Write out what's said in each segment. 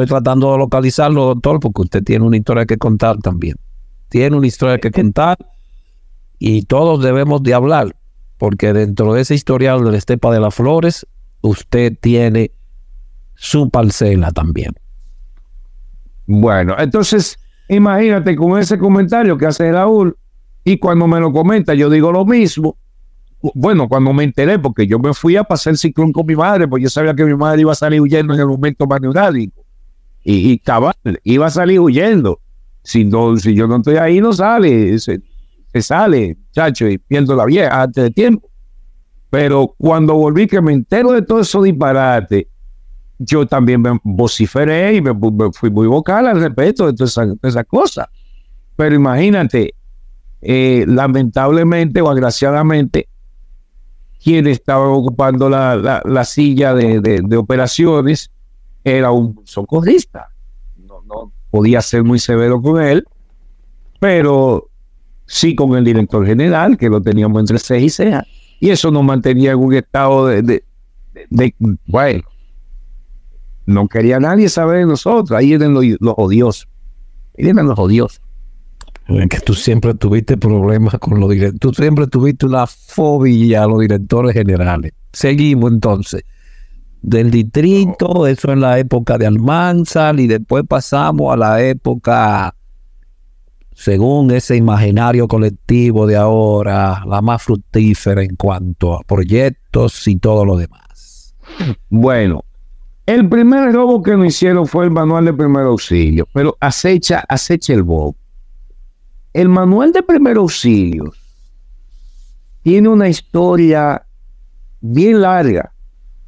Estoy tratando de localizarlo, doctor, porque usted tiene una historia que contar también. Tiene una historia que contar y todos debemos de hablar, porque dentro de ese historial de la Estepa de las Flores, usted tiene su parcela también. Bueno, entonces imagínate con ese comentario que hace Raúl y cuando me lo comenta yo digo lo mismo. Bueno, cuando me enteré, porque yo me fui a pasar el ciclón con mi madre, porque yo sabía que mi madre iba a salir huyendo en el momento más neurálico. Y, y iba a salir huyendo. Si, no, si yo no estoy ahí, no sale. Se, sale, chacho, y pierdo la vieja antes de tiempo. Pero cuando volví, que me entero de todo eso disparate, yo también me vociferé y me, fui muy vocal al respecto de todas esas esa cosas. Pero imagínate, eh, lamentablemente o agraciadamente, quien estaba ocupando la, la, silla de, de, operaciones era un socorrista. No, podía ser muy severo con él, pero sí con el director general, que lo teníamos entre ceja y ceja. Y eso nos mantenía en un estado de, bueno, no quería nadie saber de nosotros. Ahí eran los, los odiosos. Ahí eran los odiosos. Es que tú siempre tuviste problemas con los directores. Tú siempre tuviste una fobia a los directores generales. Seguimos entonces. Del distrito, eso en la época de Almanzar, y después pasamos a la época, según ese imaginario colectivo de ahora, la más fructífera en cuanto a proyectos y todo lo demás. Bueno, el primer robo que nos hicieron fue el manual de primer auxilio, pero acecha, acecha el bobo. El manual de primer auxilio tiene una historia bien larga.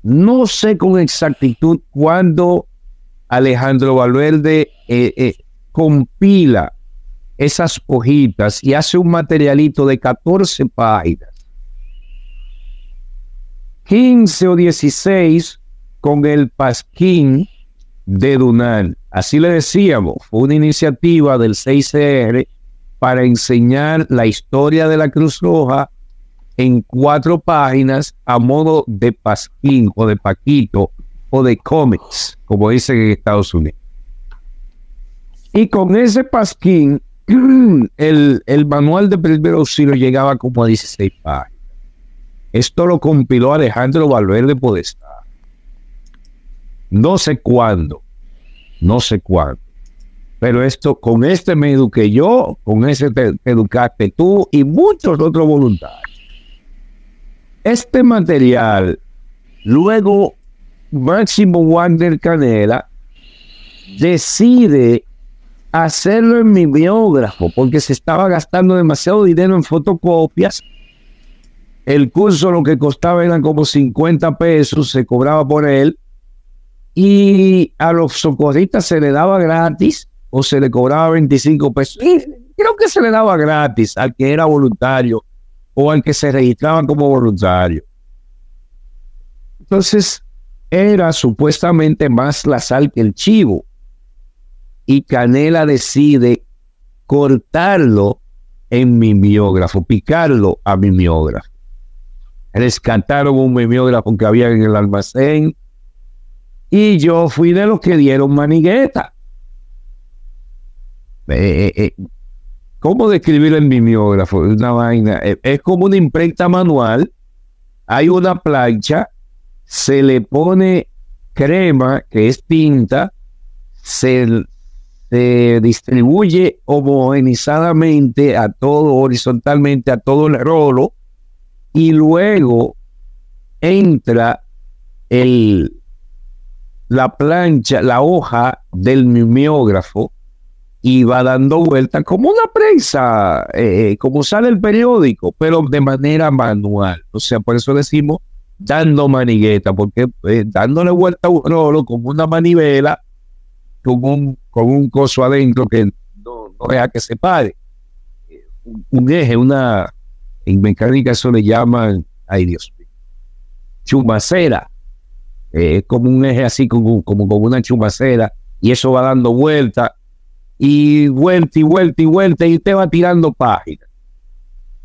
No sé con exactitud cuándo Alejandro Valverde eh, eh, compila esas hojitas y hace un materialito de 14 páginas. 15 o 16 con el Pasquín de Dunal. Así le decíamos, fue una iniciativa del 6CR para enseñar la historia de la Cruz Roja en cuatro páginas a modo de Pasquín o de Paquito o de cómics, como dicen en Estados Unidos. Y con ese Pasquín, el, el manual de primer auxilio llegaba como a 16 páginas. Esto lo compiló Alejandro Valverde Podestá. No sé cuándo, no sé cuándo. Pero esto, con este me eduqué yo, con ese te, educaste tú y muchos otros voluntarios. Este material, luego Máximo Wander Canela decide hacerlo en mi biógrafo porque se estaba gastando demasiado dinero en fotocopias. El curso lo que costaba eran como 50 pesos, se cobraba por él y a los socorristas se le daba gratis o se le cobraba 25 pesos. creo que se le daba gratis al que era voluntario o al que se registraba como voluntario. Entonces, era supuestamente más la sal que el chivo. Y Canela decide cortarlo en mimeógrafo, picarlo a mimeógrafo. Rescataron un mimeógrafo que había en el almacén, y yo fui de los que dieron manigueta. Eh, eh, eh, ¿Cómo describir el mimeógrafo? Una vaina. es como una imprenta manual. Hay una plancha, se le pone crema, que es tinta, se, se distribuye homogenizadamente a todo, horizontalmente a todo el rolo, y luego entra el, la plancha, la hoja del mimeógrafo y va dando vuelta como una prensa, eh, como sale el periódico, pero de manera manual. O sea, por eso decimos dando manigueta, porque eh, dándole vuelta a un rolo como una manivela, con un, con un coso adentro que no, no deja que se pare. Un, eje, una, en mecánica eso le llaman, ay Dios mío, chumacera eh, como un eje así, como, como, como una chumacera, y eso va dando vuelta, y vuelta y vuelta y vuelta, y usted va tirando páginas.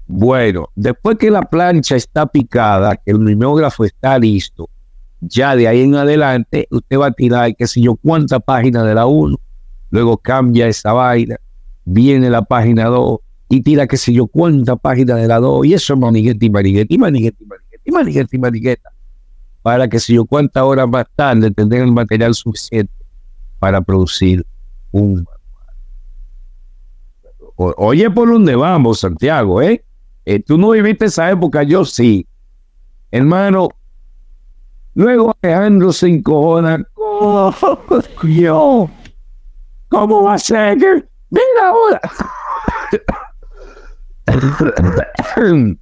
Bueno, después que la plancha está picada, que el mimeógrafo está listo, ya de ahí en adelante usted va a tirar, qué sé yo, cuántas páginas de la 1, luego cambia esa vaina, viene la página 2 y tira, qué sé yo, cuántas páginas de la 2, y eso es manigueta y manigueta y manigueta y manigueta para que si yo cuántas horas más tarde tendrán el material suficiente para producir un oye, por dónde vamos, Santiago, ¿eh? ¿eh? Tú no viviste esa época, yo sí. Hermano, Luego Alejandro se encojona. ¿Cómo va a ser? Mira ahora.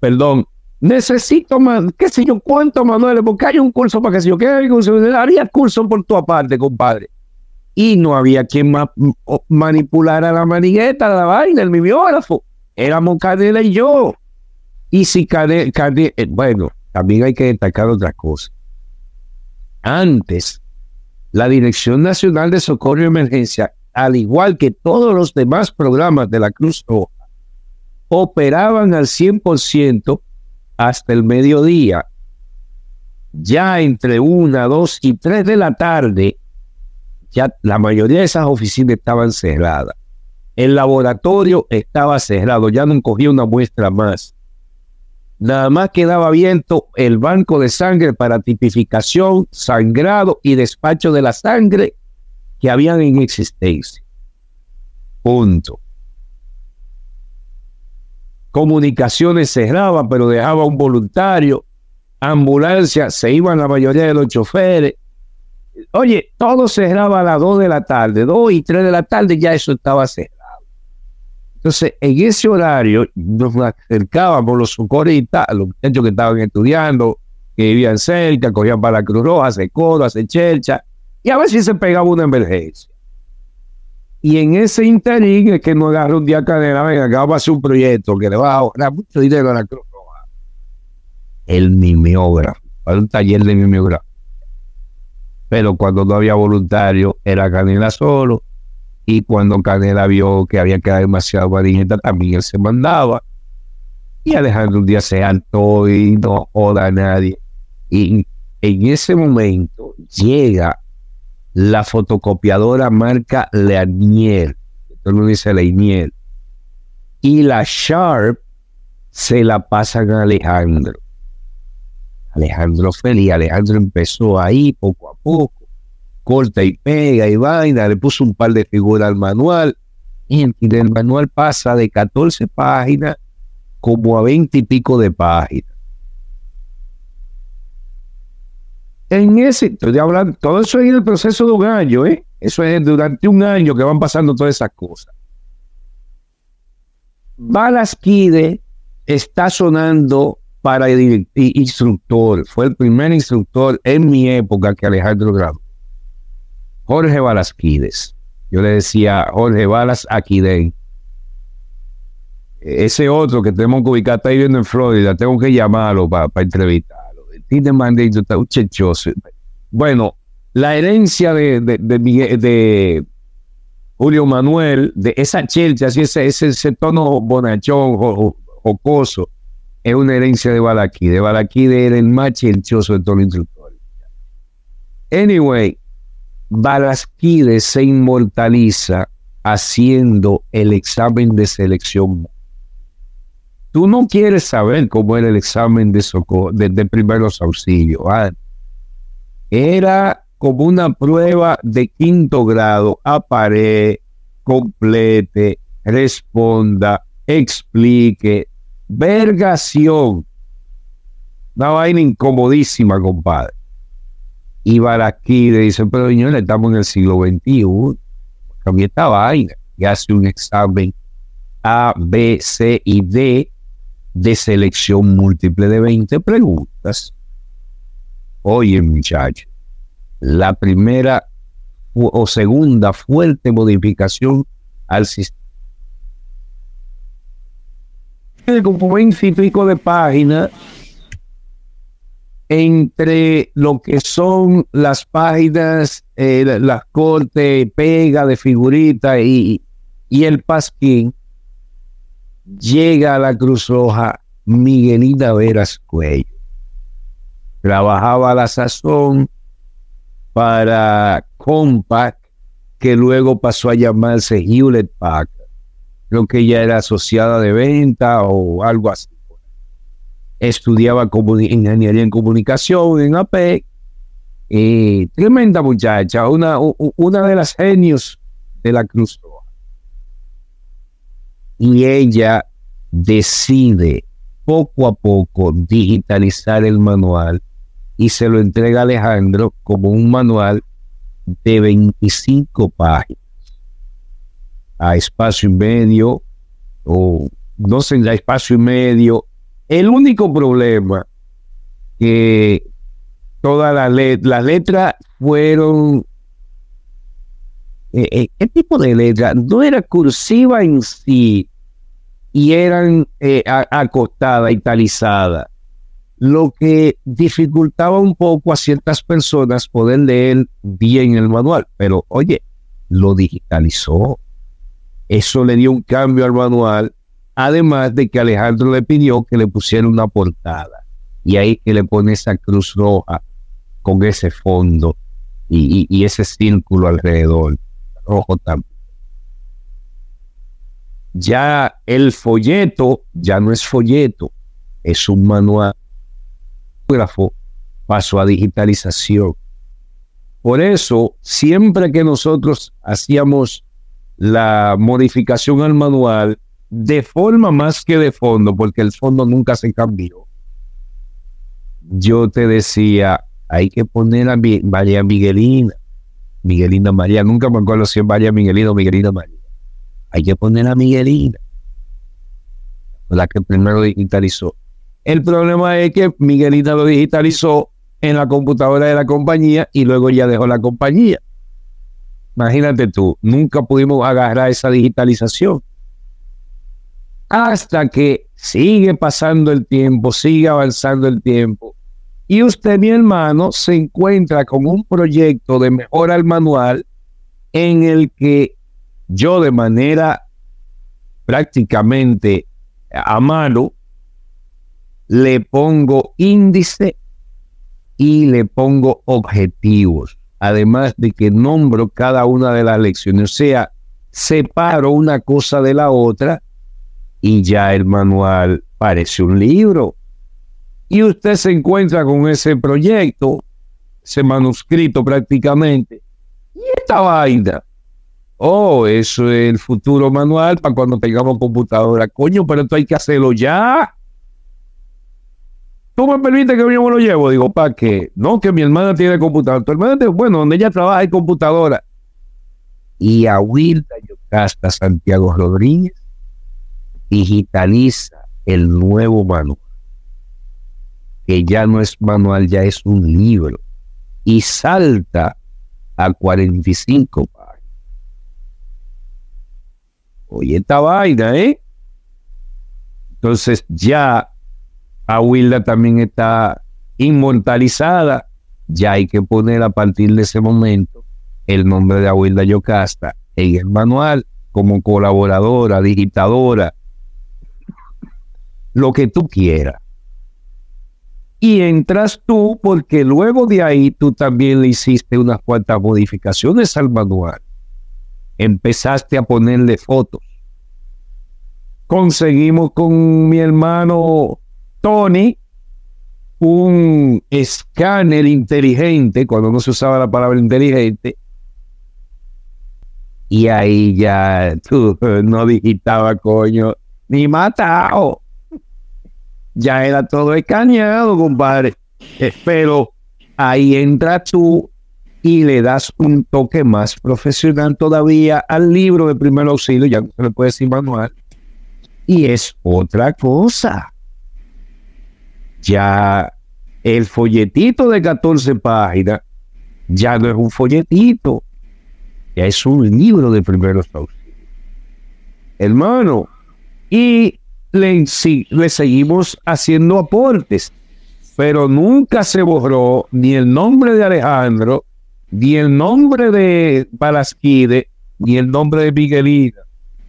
Perdón. Necesito más, qué sé yo, cuánto, Manuel, porque hay un curso para que si yo curso, haría curso por tu aparte, compadre. Y no había quien más manipulara la manigueta, la vaina, el mimeógrafo. Éramos Canela y yo. Y si Canela, eh, bueno, también hay que destacar otra cosa. Antes, la Dirección Nacional de Socorro y Emergencia, al igual que todos los demás programas de la Cruz Roja, operaban al 100% hasta el mediodía. Ya entre una, dos y tres de la tarde, ya la mayoría de esas oficinas estaban cerradas. El laboratorio estaba cerrado, ya no cogía una muestra más. Nada más quedaba abierto el banco de sangre para tipificación, sangrado y despacho de la sangre que habían en existencia. Punto. Comunicaciones cerraban, pero dejaba un voluntario. Ambulancia, se iban la mayoría de los choferes. Oye, todo cerraba a las 2 de la tarde, 2 y 3 de la tarde, ya eso estaba cerrado. Entonces, en ese horario nos acercábamos los socorristas, los muchachos que estaban estudiando, que vivían cerca, cogían para la Cruz Roja, hace codo, hace chelcha, y a ver si se pegaba una emergencia. Y en ese interín es que nos agarra un día cadena, venga, que vamos a hacer un proyecto que le va a ahorrar mucho dinero a la Cruz Roja. El mimeógrafo, para un taller de mimeógrafo. Pero cuando no había voluntario, era Canela solo, y cuando Canela vio que había quedado demasiado varineta, también él se mandaba. Y Alejandro un día se hartó y no joda a nadie. Y en ese momento llega la fotocopiadora marca Leanier, esto no dice Leanier, y la Sharp se la pasan a Alejandro. Alejandro feliz, Alejandro empezó ahí poco a poco corta y pega y vaina, le puso un par de figuras al manual y el manual pasa de 14 páginas como a 20 y pico de páginas. En ese, estoy hablando, todo eso es en el proceso de un año, ¿eh? Eso es durante un año que van pasando todas esas cosas. Balasquide está sonando para el instructor. Fue el primer instructor en mi época que Alejandro grabó. Jorge Balasquides. Yo le decía Jorge Balas Aquiden. Ese otro que tenemos que ubicar está viviendo en Florida, tengo que llamarlo para entrevistarlo. Tiene mandito, está un chechoso. Bueno, la herencia de, de, Julio Manuel, de esa chelcha, ese, ese, tono bonachón, jocoso, es una herencia de Balaquide. Balaquide era el más chelchoso de todos los instructores. Anyway, Balasquides se inmortaliza haciendo el examen de selección. Tú no quieres saber cómo era el examen de, de, primeros auxilios. ¿ah? Era como una prueba de quinto grado. Apare, complete, responda, explique. Vergación. Una vaina incomodísima, compadre. Y le dice, pero señores, estamos en el siglo XXI, cambia esta vaina y hace un examen A, B, C y D de selección múltiple de 20 preguntas. Oye, muchachos, la primera o segunda fuerte modificación al sistema. Como 20 y de páginas entre lo que son las páginas, eh, las cortes, pega de figurita y, y el pasquín, llega a la Cruz Roja Miguelita Veras Cuello. trabajaba a la sazón para Compaq, que luego pasó a llamarse Hewlett Packard. Creo que ella era asociada de venta o algo así. Estudiaba ingeniería en comunicación en APEC. Y tremenda muchacha, una, una de las genios de la Cruz Roja. Y ella decide poco a poco digitalizar el manual y se lo entrega a Alejandro como un manual de 25 páginas a espacio y medio o no sé, a espacio y medio. El único problema que todas las letras fueron eh, eh, ¿qué tipo de letra? No era cursiva en sí y eran eh, acostada, italizada lo que dificultaba un poco a ciertas personas poder leer bien el manual. Pero oye, lo digitalizó. Eso le dio un cambio al manual, además de que Alejandro le pidió que le pusiera una portada. Y ahí que le pone esa cruz roja con ese fondo y, ese círculo alrededor, rojo también. Ya el folleto ya no es folleto, es un manual pasó a digitalización. Por eso, siempre que nosotros hacíamos la modificación al manual, de forma más que de fondo, porque el fondo nunca se cambió, yo te decía, hay que poner a María Miguelina, Miguelina María, nunca me acuerdo si es María Miguelina o Miguelina María. Hay que poner a Miguelina, la que primero digitalizó. El problema es que Miguelita lo digitalizó en la computadora de la compañía y luego ya dejó la compañía. Imagínate tú, nunca pudimos agarrar esa digitalización. Hasta que sigue pasando el tiempo, sigue avanzando el tiempo. Y usted, mi hermano, se encuentra con un proyecto de mejora al manual en el que yo de manera prácticamente a mano le pongo índice y le pongo objetivos, además de que nombro cada una de las lecciones, o sea, separo una cosa de la otra y ya el manual parece un libro. Y usted se encuentra con ese proyecto, ese manuscrito prácticamente, y esta vaina. Oh, eso es el futuro manual para cuando tengamos computadora. Coño, pero esto hay que hacerlo ya. ¿Tú me permites que yo me lo llevo? Digo, ¿para qué? No, que mi hermana tiene computadora. Tu hermana, tiene, bueno, donde ella trabaja hay computadora. Y a Wilda Yocasta Santiago Rodríguez digitaliza el nuevo manual. Que ya no es manual, ya es un libro. Y salta a 45 páginas. Oye, esta vaina, ¿eh? Entonces ya Aguilda también está inmortalizada. Ya hay que poner a partir de ese momento el nombre de Aguilda Yocasta en el manual como colaboradora, digitadora, lo que tú quieras. Y entras tú porque luego de ahí tú también le hiciste unas cuantas modificaciones al manual. Empezaste a ponerle fotos. Conseguimos con mi hermano Tony un escáner inteligente, cuando no se usaba la palabra inteligente, y ahí ya tú no digitaba coño, ni matado. Ya era todo escaneado, compadre. Pero ahí entra tú y le das un toque más profesional todavía al libro de primer auxilio, ya no se le puede decir manual, y es otra cosa ya el folletito de 14 páginas ya no es un folletito, ya es un libro de primeros auxilios. Hermano, y le, le seguimos haciendo aportes, pero nunca se borró ni el nombre de Alejandro, ni el nombre de Balasquide, ni el nombre de Miguelina.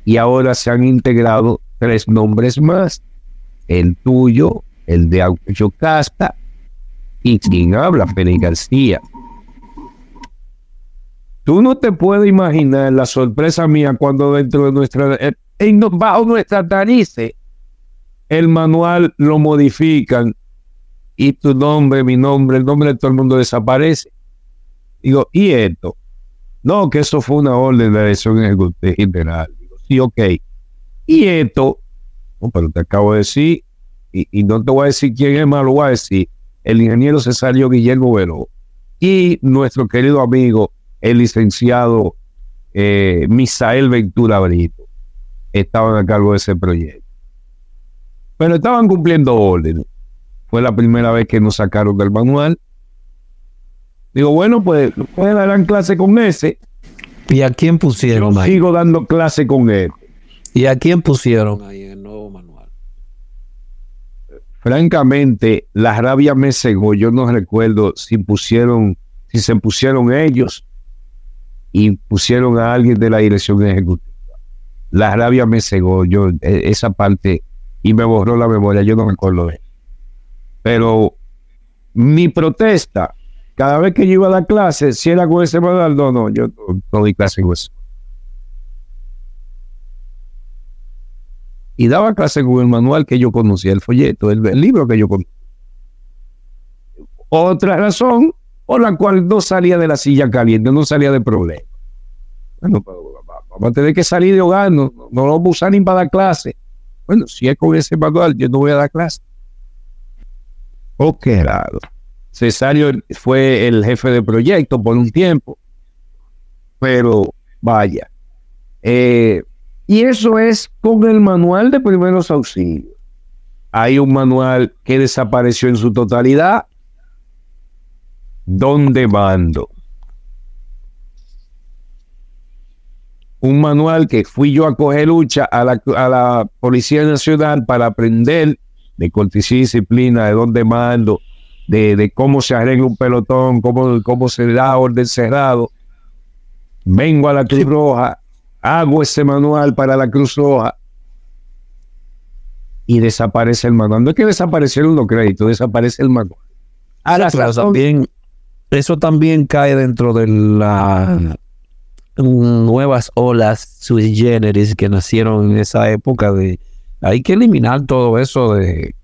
Y ahora se han integrado tres nombres más, el tuyo, el de Yocasta y quien habla, Félix García. Tú no te puedes imaginar la sorpresa mía cuando dentro de nuestra, en, bajo nuestra narices, el manual lo modifican y tu nombre, mi nombre, el nombre de todo el mundo desaparece. Digo, ¿y esto? No, que eso fue una orden de elección ejecutiva general. Digo, sí, ok. Y esto, pero te acabo de decir, y, no te voy a decir quién es más, lo voy a decir, el ingeniero Cesario Guillermo Velo y nuestro querido amigo, el licenciado eh, Misael Ventura Brito, estaban a cargo de ese proyecto. Pero estaban cumpliendo órdenes. Fue la primera vez que nos sacaron del manual. Digo, bueno, pues, pues darán clase con ese. ¿Y a quién pusieron Yo Sigo dando clase con él. ¿Y a quién pusieron ahí en el nuevo manual? Francamente, la rabia me cegó. Yo no recuerdo si pusieron, si se pusieron ellos y pusieron a alguien de la dirección ejecutiva. La rabia me cegó. Yo, e, esa parte, y me borró la memoria. Yo no me acuerdo de eso. Pero mi protesta, cada vez que yo iba a dar clase, si era con ese manual, no, no, yo no, no di clase con eso. Y daba clase con el manual que yo conocía, el folleto, el, libro que yo conocía. Otra razón por la cual no salía de la silla caliente, no salía de problema. Bueno, vamos a tener que salir de hogar, no, no lo vamos a usar ni para dar clase. Bueno, si es con ese manual, yo no voy a dar clase. Oh, qué raro. Cesario fue el jefe de proyecto por un tiempo, pero vaya. Eh, y eso es con el manual de primeros auxilios. Hay un manual que desapareció en su totalidad. ¿Dónde mando? Un manual que fui yo a coger lucha a la, Policía Nacional para aprender de cortesía y disciplina, de dónde mando, de, cómo se arregla un pelotón, cómo, cómo se da orden cerrado. Vengo a la Cruz Roja hago ese manual para la Cruz Roja y desaparece el manual. No es que desaparecieron los créditos, desaparece el manual. Ahora, también, eso también cae dentro de las nuevas olas sui generis que nacieron en esa época de hay que eliminar todo eso de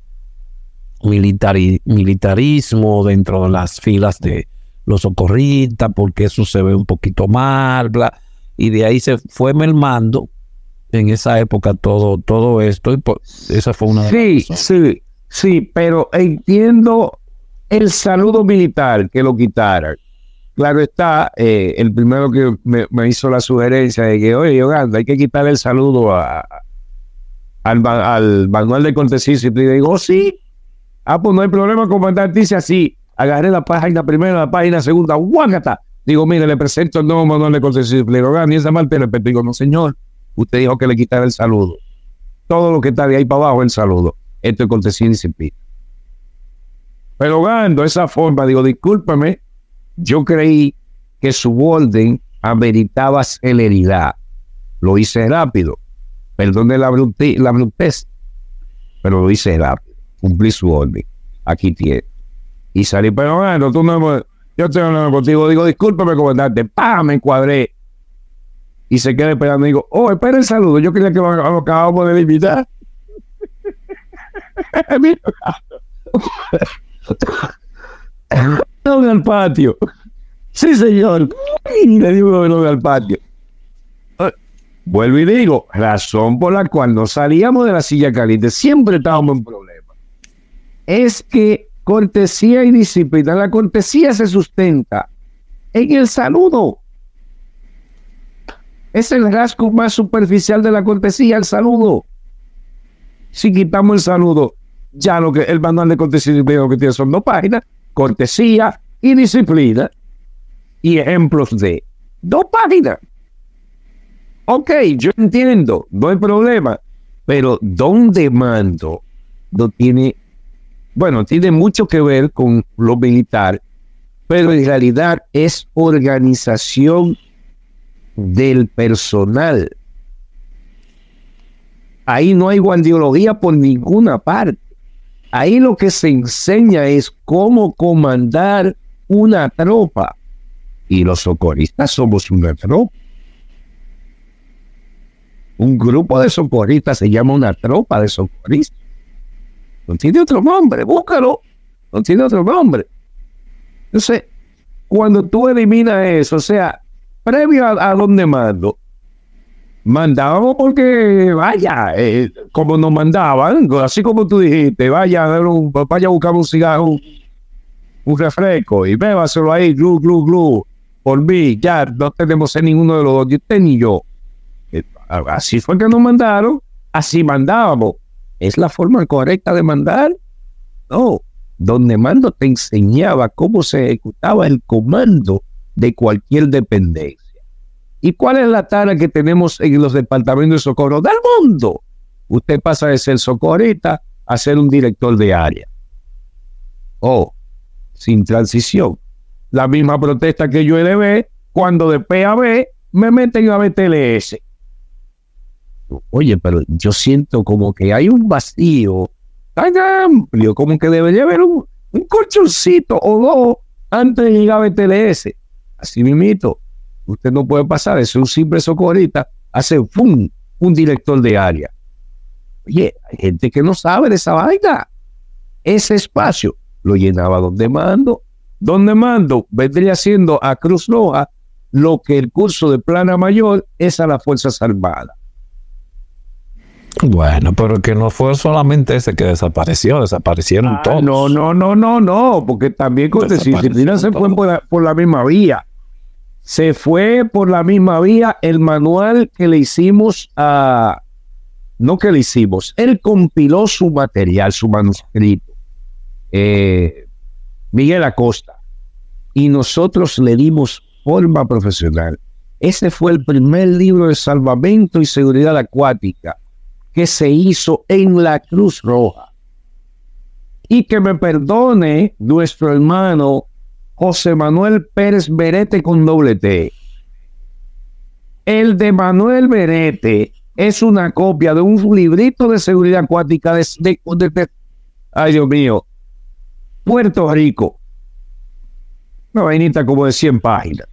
militarismo dentro de las filas de los socorristas porque eso se ve un poquito mal, bla y de ahí se fue mermando en esa época todo, todo esto y esa fue una de Sí, sí, sí, pero entiendo el saludo militar que lo quitaran. Claro está, eh, el primero que me, hizo la sugerencia de que, oye, Yoganda, hay que quitar el saludo a, al, manual de cortesía y digo, oh, sí, ah, pues no hay problema, comandante, dice así, agarré la página primera, la página segunda, guácata, Digo, mire, le presento el nuevo manual de cortesía y esa mal te respeto. Digo, no, señor, usted dijo que le quitara el saludo. Todo lo que está de ahí para abajo el saludo. Esto es cortesía y disciplina. Pero gando esa forma, digo, discúlpame, yo creí que su orden ameritaba celeridad. Lo hice rápido. Perdone la, la brutez, pero lo hice rápido. Cumplí su orden. Aquí tiene. Y salí, pero bueno, tú no yo estoy hablando contigo, digo, discúlpame, comandante, pa, me encuadré. Y se queda esperando, digo, oh, espera el saludo, yo quería que lo acabamos de invitar. no al patio. Sí, señor. Y le digo no al patio. Vuelvo y digo, razón por la cual no salíamos de la silla caliente, siempre estábamos en problemas. Es que cortesía y disciplina. La cortesía se sustenta en el saludo. Es el rasgo más superficial de la cortesía, el saludo. Si quitamos el saludo, ya lo que el manual de cortesía y disciplina que tiene son dos páginas, cortesía y disciplina, y ejemplos de dos páginas. Ok, yo entiendo, no hay problema, pero ¿dónde mando? No tiene bueno, tiene mucho que ver con lo militar, pero en realidad es organización del personal. Ahí no hay guardiología por ninguna parte. Ahí lo que se enseña es cómo comandar una tropa. Y los socorristas somos una tropa. Un grupo de socorristas se llama una tropa de socorristas. No tiene otro nombre, búscalo. No tiene otro nombre. Entonces, cuando tú eliminas eso, o sea, previo a, donde mando, mandábamos porque, vaya, eh, como nos mandaban, así como tú dijiste, vaya, vaya a buscar un cigarro, un, refresco y bébaselo ahí, glu, glu, glu, por mí, ya no tenemos en ninguno de los dos, ni usted ni yo. Eh, así fue que nos mandaron, así mandábamos. ¿Es la forma correcta de mandar? No. Donde mando te enseñaba cómo se ejecutaba el comando de cualquier dependencia. ¿Y cuál es la tarea que tenemos en los departamentos de socorro del mundo? Usted pasa de ser socorrista a ser un director de área. Oh, sin transición. La misma protesta que yo elevé cuando de P a B me meten a BTLS. Oye, pero yo siento como que hay un vacío tan amplio, como que debería haber un, un colchoncito o dos antes de llegar a BTLS. Así mismito, usted no puede pasar de ser un simple socorrista a un director de área. Oye, hay gente que no sabe de esa vaina. Ese espacio lo llenaba donde mando. Donde mando vendría siendo a Cruz Roja lo que el curso de plana mayor es a las Fuerzas Armadas. Bueno, pero que no fue solamente ese que desapareció, desaparecieron ah, todos. No, no, no, no, no, porque también con disciplina se fue por la, misma vía. Se fue por la misma vía el manual que le hicimos a, no que le hicimos, él compiló su material, su manuscrito, eh, Miguel Acosta, y nosotros le dimos forma profesional. Ese fue el primer libro de salvamento y seguridad acuática que se hizo en la Cruz Roja. Y que me perdone nuestro hermano José Manuel Pérez Berete con doble T. El de Manuel Berete es una copia de un librito de seguridad acuática de, de, ay Dios mío, Puerto Rico. Una vainita como de 100 páginas.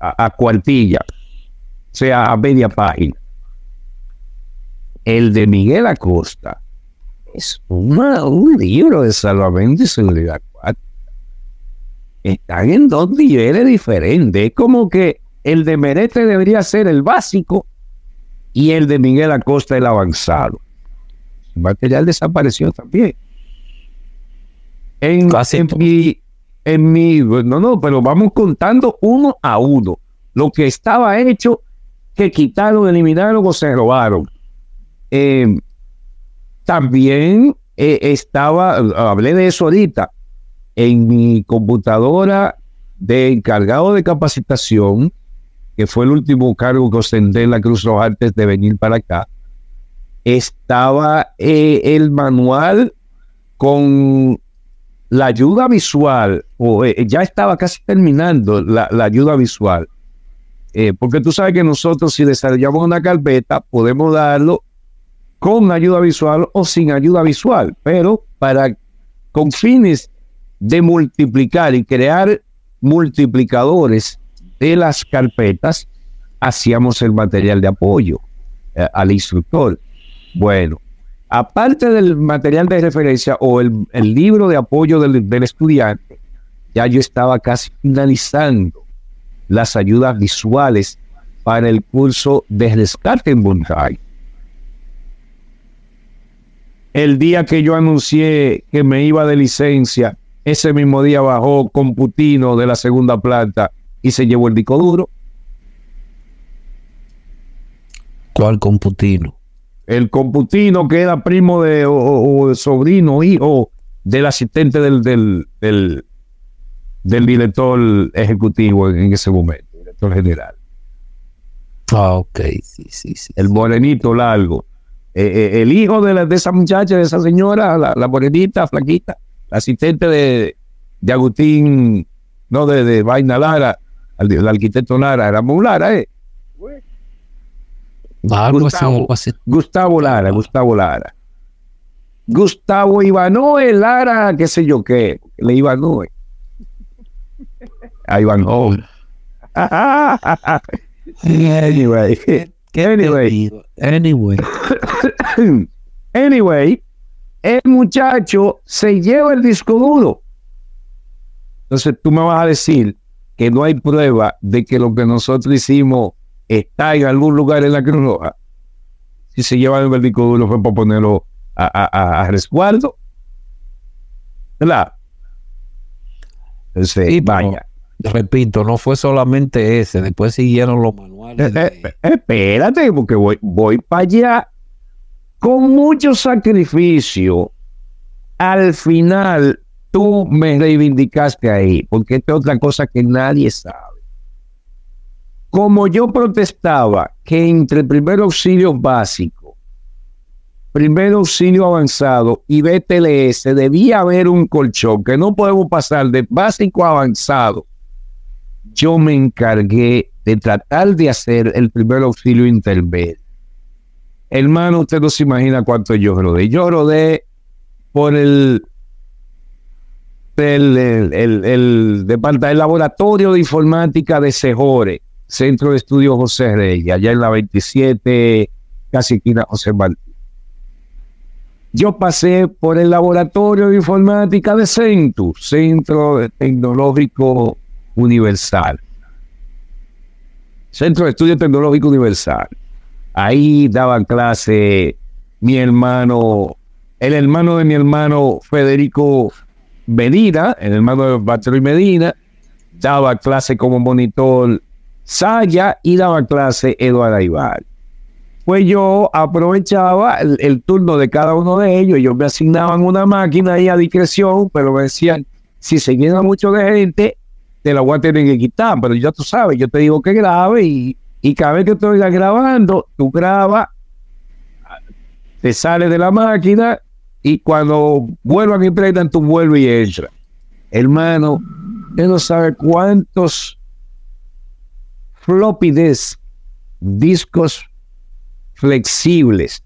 A, a cuartilla. O sea, a media página. El de Miguel Acosta es un libro de salvamento y seguridad Están en dos niveles diferentes. Es como que el de Merete debería ser el básico y el de Miguel Acosta el avanzado. El material desapareció también. En, en mi, en mi, no, no, pero vamos contando uno a uno. Lo que estaba hecho, que quitaron, eliminaron o se robaron. Eh, también eh, estaba, hablé de eso ahorita, en mi computadora de encargado de capacitación, que fue el último cargo que ostenté en la Cruz Roja antes de venir para acá, estaba eh, el manual con la ayuda visual, o ya estaba casi terminando la, la ayuda visual. porque tú sabes que nosotros si desarrollamos una carpeta podemos darlo con ayuda visual o sin ayuda visual, pero para con fines de multiplicar y crear multiplicadores de las carpetas, hacíamos el material de apoyo eh, al instructor. Bueno, aparte del material de referencia o el, libro de apoyo del, estudiante, ya yo estaba casi finalizando las ayudas visuales para el curso de rescate en Buntai el día que yo anuncié que me iba de licencia, ese mismo día bajó Computino de la segunda planta y se llevó el disco duro. ¿Cuál Computino? El Computino que era primo de o, sobrino, hijo del asistente del, del, del, director ejecutivo en, ese momento, director general. Ah, ok, sí, sí, sí. El morenito largo. Eh, eh, el hijo de, de, esa muchacha, de esa señora, la, la morenita, flaquita, asistente de, de Agustín, no de, de Vaina Lara, el, arquitecto Lara, era muy Lara, ¿eh? Gustavo, Gustavo Lara, Gustavo Lara. Gustavo Ivanoe Lara, qué sé yo qué, le Ivanoe. A Ivanoe. anyway, anyway, Anyway. anyway, el muchacho se lleva el disco duro. Entonces tú me vas a decir que no hay prueba de que lo que nosotros hicimos está en algún lugar en la Cruz Roja. Si se lleva el disco duro fue para ponerlo a, a- a- a resguardo. ¿Verdad? Entonces, Sí, vaya. Repito, no fue solamente ese, después siguieron los manuales. Eh, eh, espérate, porque voy, voy para allá con mucho sacrificio. Al final, tú me reivindicaste ahí, porque esta es otra cosa que nadie sabe. Como yo protestaba que entre primer auxilio básico, primer auxilio avanzado y BTLS debía haber un colchón, que no podemos pasar de básico a avanzado yo me encargué de tratar de hacer el primer auxilio intermedio. Hermano, usted no se imagina cuánto yo rodé. Yo rodé por el, el, el, el, el laboratorio de informática de Cejore, Centro de Estudios José Reyes, allá en la 27, casi esquina José Martí. Yo pasé por el laboratorio de informática de Centu, Centro Tecnológico Universal. Centro de Estudio Tecnológico Universal. Ahí daban clase mi hermano, el hermano de mi hermano Federico Medina, el hermano de y Medina, daba clase como monitor Saya y daba clase Eduardo Aibar. Pues yo aprovechaba el, el turno de cada uno de ellos, ellos me asignaban una máquina ahí a discreción, pero me decían, si se llena mucho de gente, te la voy a tener que quitar, pero ya tú sabes, yo te digo que grabe y, y cada vez que estoy grabando, tú grabas, te sales de la máquina y cuando vuelvan y prendan, tú vuelves y entras. Hermano, usted no sabe cuántos floppy discos flexibles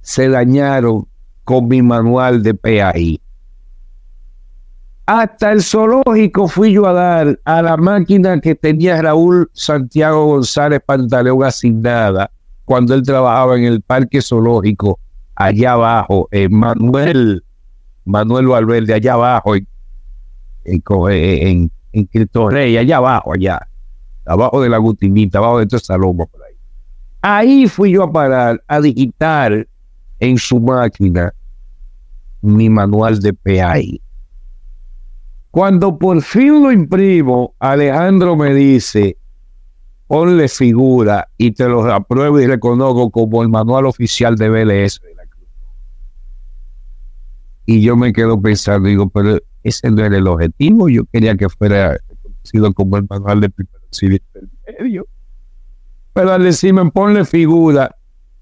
se dañaron con mi manual de PAI. Hasta el zoológico fui yo a dar a la máquina que tenía Raúl Santiago González Pantaleón asignada cuando él trabajaba en el parque zoológico allá abajo, en Manuel, Manuel Valverde, allá abajo, en, en, en, en Cristo Rey, allá abajo, allá, abajo de la Gutinita, abajo de esta loma por ahí. Ahí fui yo a parar a digitar en su máquina mi manual de PAI. Cuando por fin lo imprimo, Alejandro me dice, ponle figura y te lo apruebo y reconozco como el manual oficial de BLS. Y yo me quedo pensando, digo, pero ese no era el objetivo, yo quería que fuera conocido como el manual de primer auxilio intermedio. Pero al decirme, ponle figura,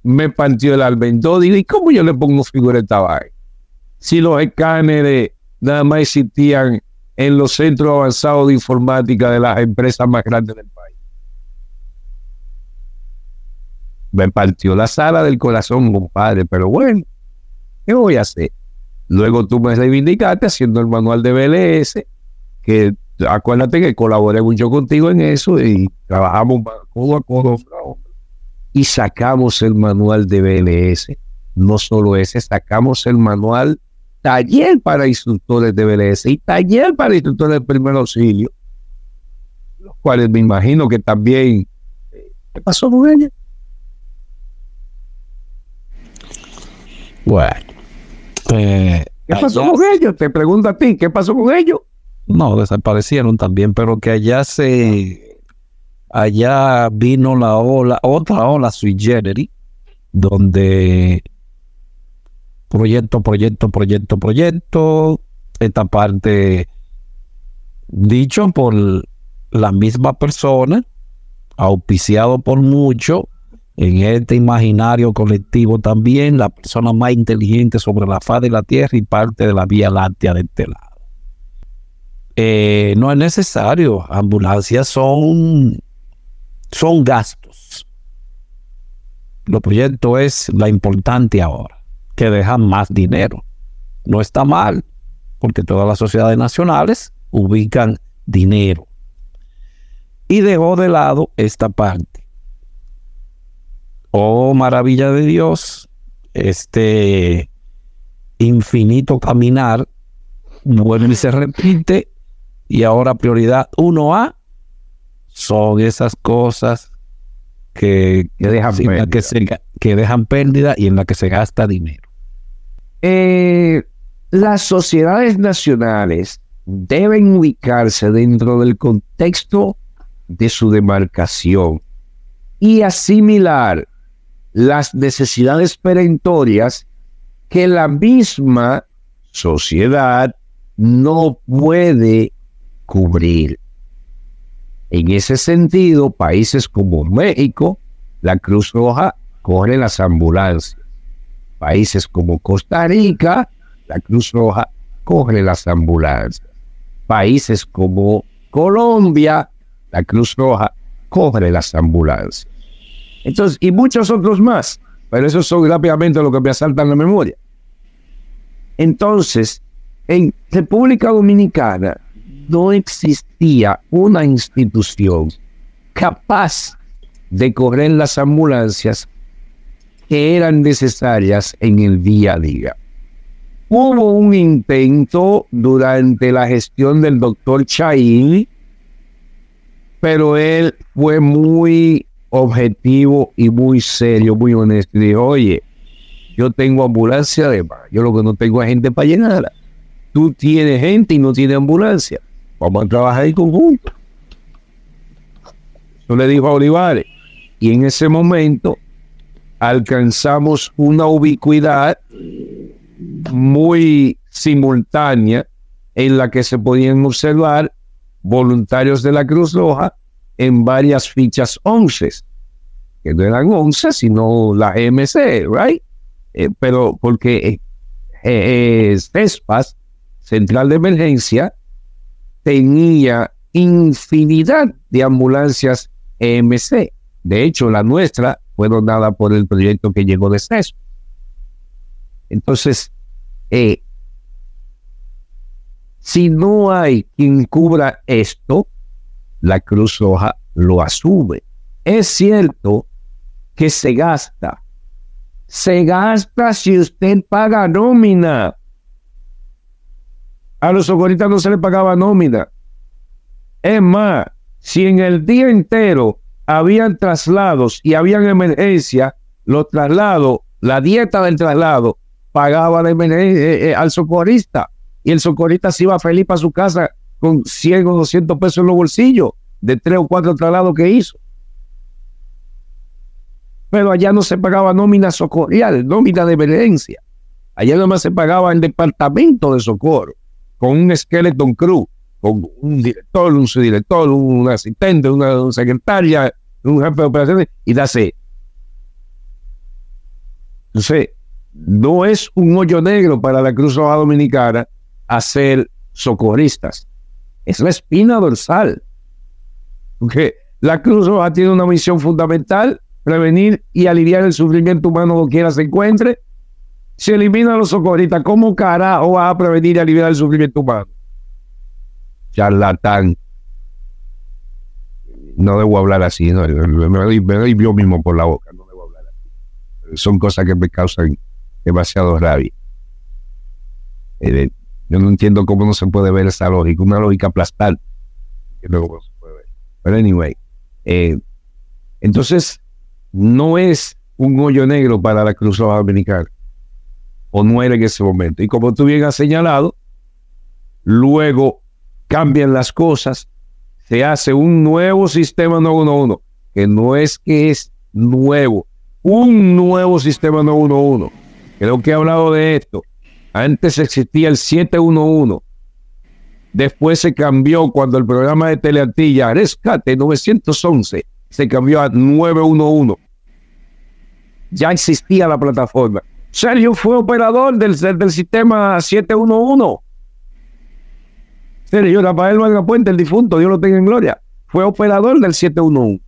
me partió el almendón. Digo, ¿y cómo yo le pongo figura a esta vaina? Si los escáneres nada más existían en los centros avanzados de informática de las empresas más grandes del país. Me partió la sala del corazón, compadre, pero bueno, ¿qué voy a hacer? Luego tú me reivindicaste haciendo el manual de BLS, que acuérdate que colaboré mucho contigo en eso y trabajamos codo a codo y sacamos el manual de BLS. No solo ese, sacamos el manual taller para instructores de BLS y taller para instructores de primer auxilio, los cuales me imagino que también... ¿Qué pasó con ella? Bueno. Eh, ¿Qué pasó allá- con ellos? Te pregunto a ti, ¿qué pasó con ellos? No, desaparecieron también, pero que allá se, allá vino la ola, otra ola sui generis, donde proyecto, proyecto, proyecto, proyecto, esta parte dicho por la misma persona, auspiciado por mucho, en este imaginario colectivo también, la persona más inteligente sobre la faz de la Tierra y parte de la Vía Láctea de este lado. Eh, no es necesario. Ambulancias son, son gastos. Lo proyecto es la importante ahora, que dejan más dinero. no está mal, porque todas las sociedades nacionales ubican dinero. Y dejó de lado esta parte. Oh, maravilla de Dios, este infinito caminar vuelve y se repite y ahora prioridad 1A son esas cosas que, dejan, pérdida. Que, que dejan pérdida y en la que se gasta dinero. Eh, las sociedades nacionales deben ubicarse dentro del contexto de su demarcación y asimilar las necesidades perentorias que la misma sociedad no puede cubrir. En ese sentido, países como México, la Cruz Roja corre las ambulancias. Países como Costa Rica, la Cruz Roja corre las ambulancias. Países como Colombia, la Cruz Roja corre las ambulancias. Entonces, y muchos otros más, pero esos son rápidamente lo que me asaltan la memoria. Entonces, en República Dominicana no existía una institución capaz de correr las ambulancias que eran necesarias en el día a día. Hubo un intento durante la gestión del doctor Chaini, pero él fue muy objetivo y muy serio, muy honesto. Y dijo, oye, yo tengo ambulancia además, yo lo que no tengo es gente para llenarla. Tú tienes gente y no tienes ambulancia. Vamos a trabajar en conjunto. Yo le dijo a Olivares. Y en ese momento alcanzamos una ubicuidad muy simultánea en la que se podían observar voluntarios de la Cruz Roja en varias fichas 11, que no eran 11, sino la MC, right? Eh, pero porque eh, eh, CESPAS, Central de Emergencia, tenía infinidad de ambulancias EMC. De hecho, la nuestra fue donada por el proyecto que llegó de CESPAS. Entonces, si no hay quien cubra esto, la Cruz Roja lo asume. Es cierto que se gasta. Se gasta si usted paga nómina. A los socorristas no se le pagaba nómina. Es más, si en el día entero habían traslados y habían emergencia, los traslados, la dieta del traslado, pagaba eh, eh, al socorrista. Y el socorrista se iba feliz a su casa con 100 o 200 pesos en los bolsillos de tres o cuatro traslados que hizo. Pero allá no se pagaba nómina socorrial, nómina de emergencia. Allá más se pagaba el departamento de socorro, con un skeleton crew, con un director, un subdirector, un asistente, una, secretaria, un jefe de operaciones, y dase. Entonces, no es un hoyo negro para la Cruz Roja Dominicana hacer socorristas. Es la espina dorsal. Porque la Cruz Roja tiene una misión fundamental, prevenir y aliviar el sufrimiento humano donde se encuentre. Se elimina a los socorristas, ¿cómo carajo va a prevenir y aliviar el sufrimiento humano? Charlatán. No debo hablar así, no, me, doy, yo mismo por la boca, no debo hablar así. Son cosas que me causan demasiado rabia. Eh, yo no entiendo cómo no se puede ver esa lógica, una lógica. Que luego se puede ver. Pero anyway, eh, entonces no es un hoyo negro para la Cruz Roja Dominicana. O no era en ese momento. Y como tú bien has señalado, luego cambian las cosas, se hace un nuevo sistema 911, que no es que es nuevo, un nuevo sistema 911. Creo que he hablado de esto. Antes existía el 711. Después se cambió cuando el programa de Teleantilla, Rescate 911, se cambió a 911. Ya existía la plataforma. Sergio fue operador del, del sistema 711. Sergio Rafael Valga Puente, el difunto, Dios lo tenga en gloria, fue operador del 711.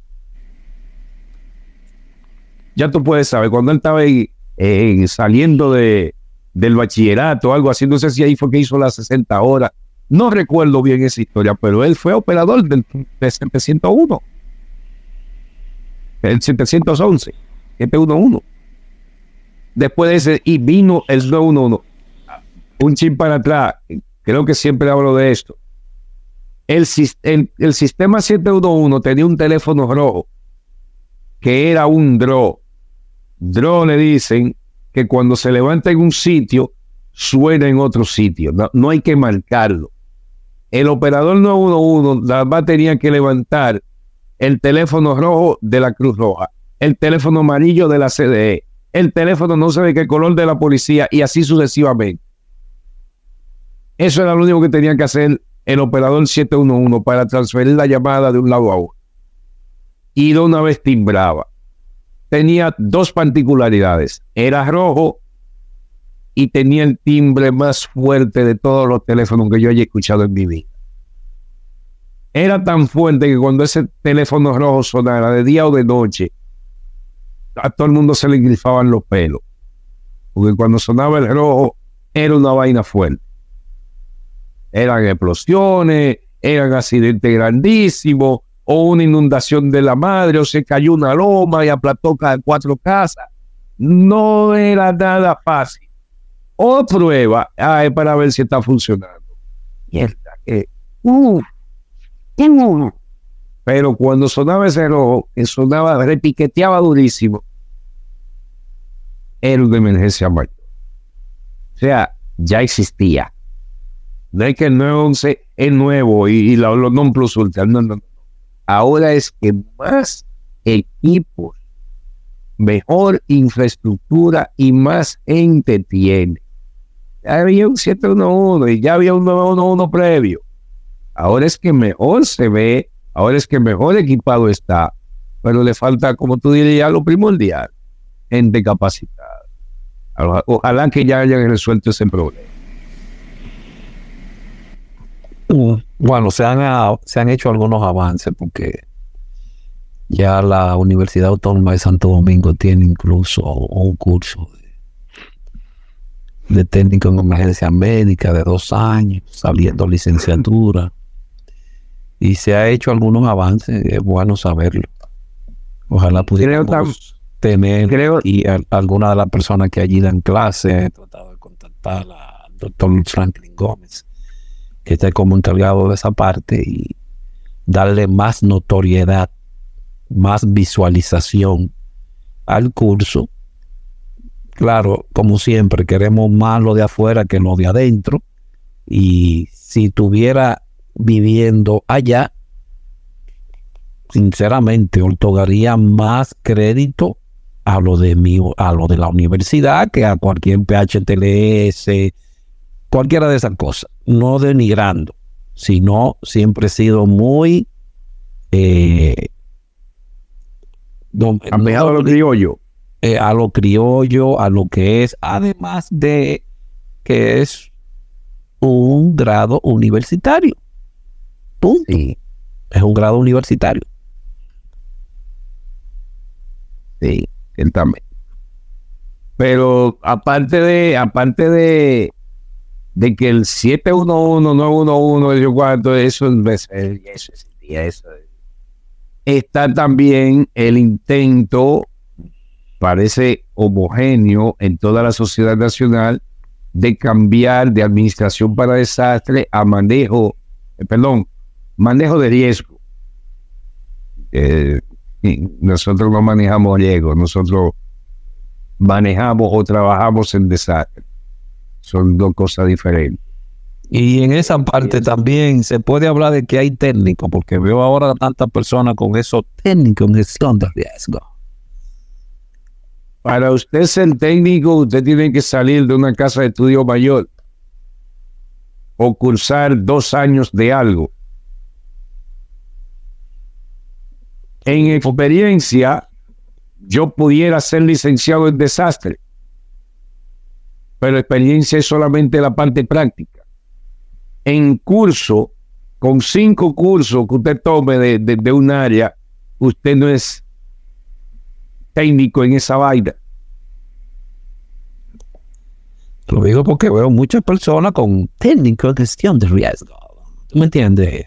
Ya tú puedes saber, cuando él estaba ahí, eh, saliendo de, del bachillerato, algo así. No sé si ahí fue que hizo las 60 horas. No recuerdo bien esa historia, pero él fue operador del, 701. El 711, 711. Después de ese, y vino el 911. Un chip para atrás, creo que siempre hablo de esto. El, el, el sistema 711 tenía un teléfono rojo que era un draw. Draw le dicen que cuando se levanta en un sitio, suena en otro sitio. No, hay que marcarlo. El operador 911 la va tenía que levantar el teléfono rojo de la Cruz Roja, el teléfono amarillo de la CDE, el teléfono no sé de qué color de la policía y así sucesivamente. Eso era lo único que tenía que hacer el operador 711 para transferir la llamada de un lado a otro. Y de una vez timbraba tenía dos particularidades. Era rojo y tenía el timbre más fuerte de todos los teléfonos que yo haya escuchado en mi vida. Era tan fuerte que cuando ese teléfono rojo sonara de día o de noche, a todo el mundo se le grifaban los pelos. Porque cuando sonaba el rojo, era una vaina fuerte. Eran explosiones, eran accidentes grandísimos, o una inundación de la madre, o se cayó una loma y aplastó cada cuatro casas. No era nada fácil. O prueba para ver si está funcionando. Mierda, que. Uh, uno. Pero cuando sonaba ese rojo, que sonaba, repiqueteaba durísimo, era una emergencia mayor. O sea, ya existía. No es que el 911 es nuevo y, los non plus ultra. No, no, no. Ahora es que más equipos, mejor infraestructura y más gente tiene. Ya había un 711 y ya había un 911 previo. Ahora es que mejor se ve, ahora es que mejor equipado está, pero le falta, como tú dirías, lo primordial, gente capacitada. Ojalá que ya hayan resuelto ese problema. Bueno, se han, se han hecho algunos avances porque ya la Universidad Autónoma de Santo Domingo tiene incluso un curso de, técnico en emergencia médica de dos años, saliendo licenciatura. Y se ha hecho algunos avances, es bueno saberlo. Ojalá pudiéramos tener creo, y alguna de las personas que allí dan clase, he tratado de contactar al doctor Franklin Gómez esté como encargado de esa parte y darle más notoriedad, más visualización al curso. Claro, como siempre, queremos más lo de afuera que lo de adentro. Y si estuviera viviendo allá, sinceramente, otorgaría más crédito a lo de mi, a lo de la universidad que a cualquier PHTLS, cualquiera de esas cosas, no denigrando, sino siempre he sido muy eh, a lo criollo. Eh, a lo criollo, a lo que es, además de que es un grado universitario. Punto. Sí. Es un grado universitario. Sí, también. Pero aparte de, aparte de, de que el 711, 911, yo cuánto, eso, eso, eso, eso, está también el intento, parece homogéneo en toda la sociedad nacional, de cambiar de administración para desastre a manejo, eh, perdón, manejo de riesgo. Eh, nosotros no manejamos riesgo, nosotros manejamos o trabajamos en desastre. Son dos cosas diferentes. Y en esa parte también se puede hablar de que hay técnicos, porque veo ahora tantas personas con esos técnicos en gestión de riesgo. Para usted ser técnico, usted tiene que salir de una casa de estudio mayor o cursar dos años de algo. En experiencia, yo pudiera ser licenciado en desastre pero experiencia es solamente la parte práctica. En curso, con cinco cursos que usted tome de, un área, usted no es técnico en esa vaina. Lo digo porque veo muchas personas con técnico de gestión de riesgo. ¿Tú me entiendes?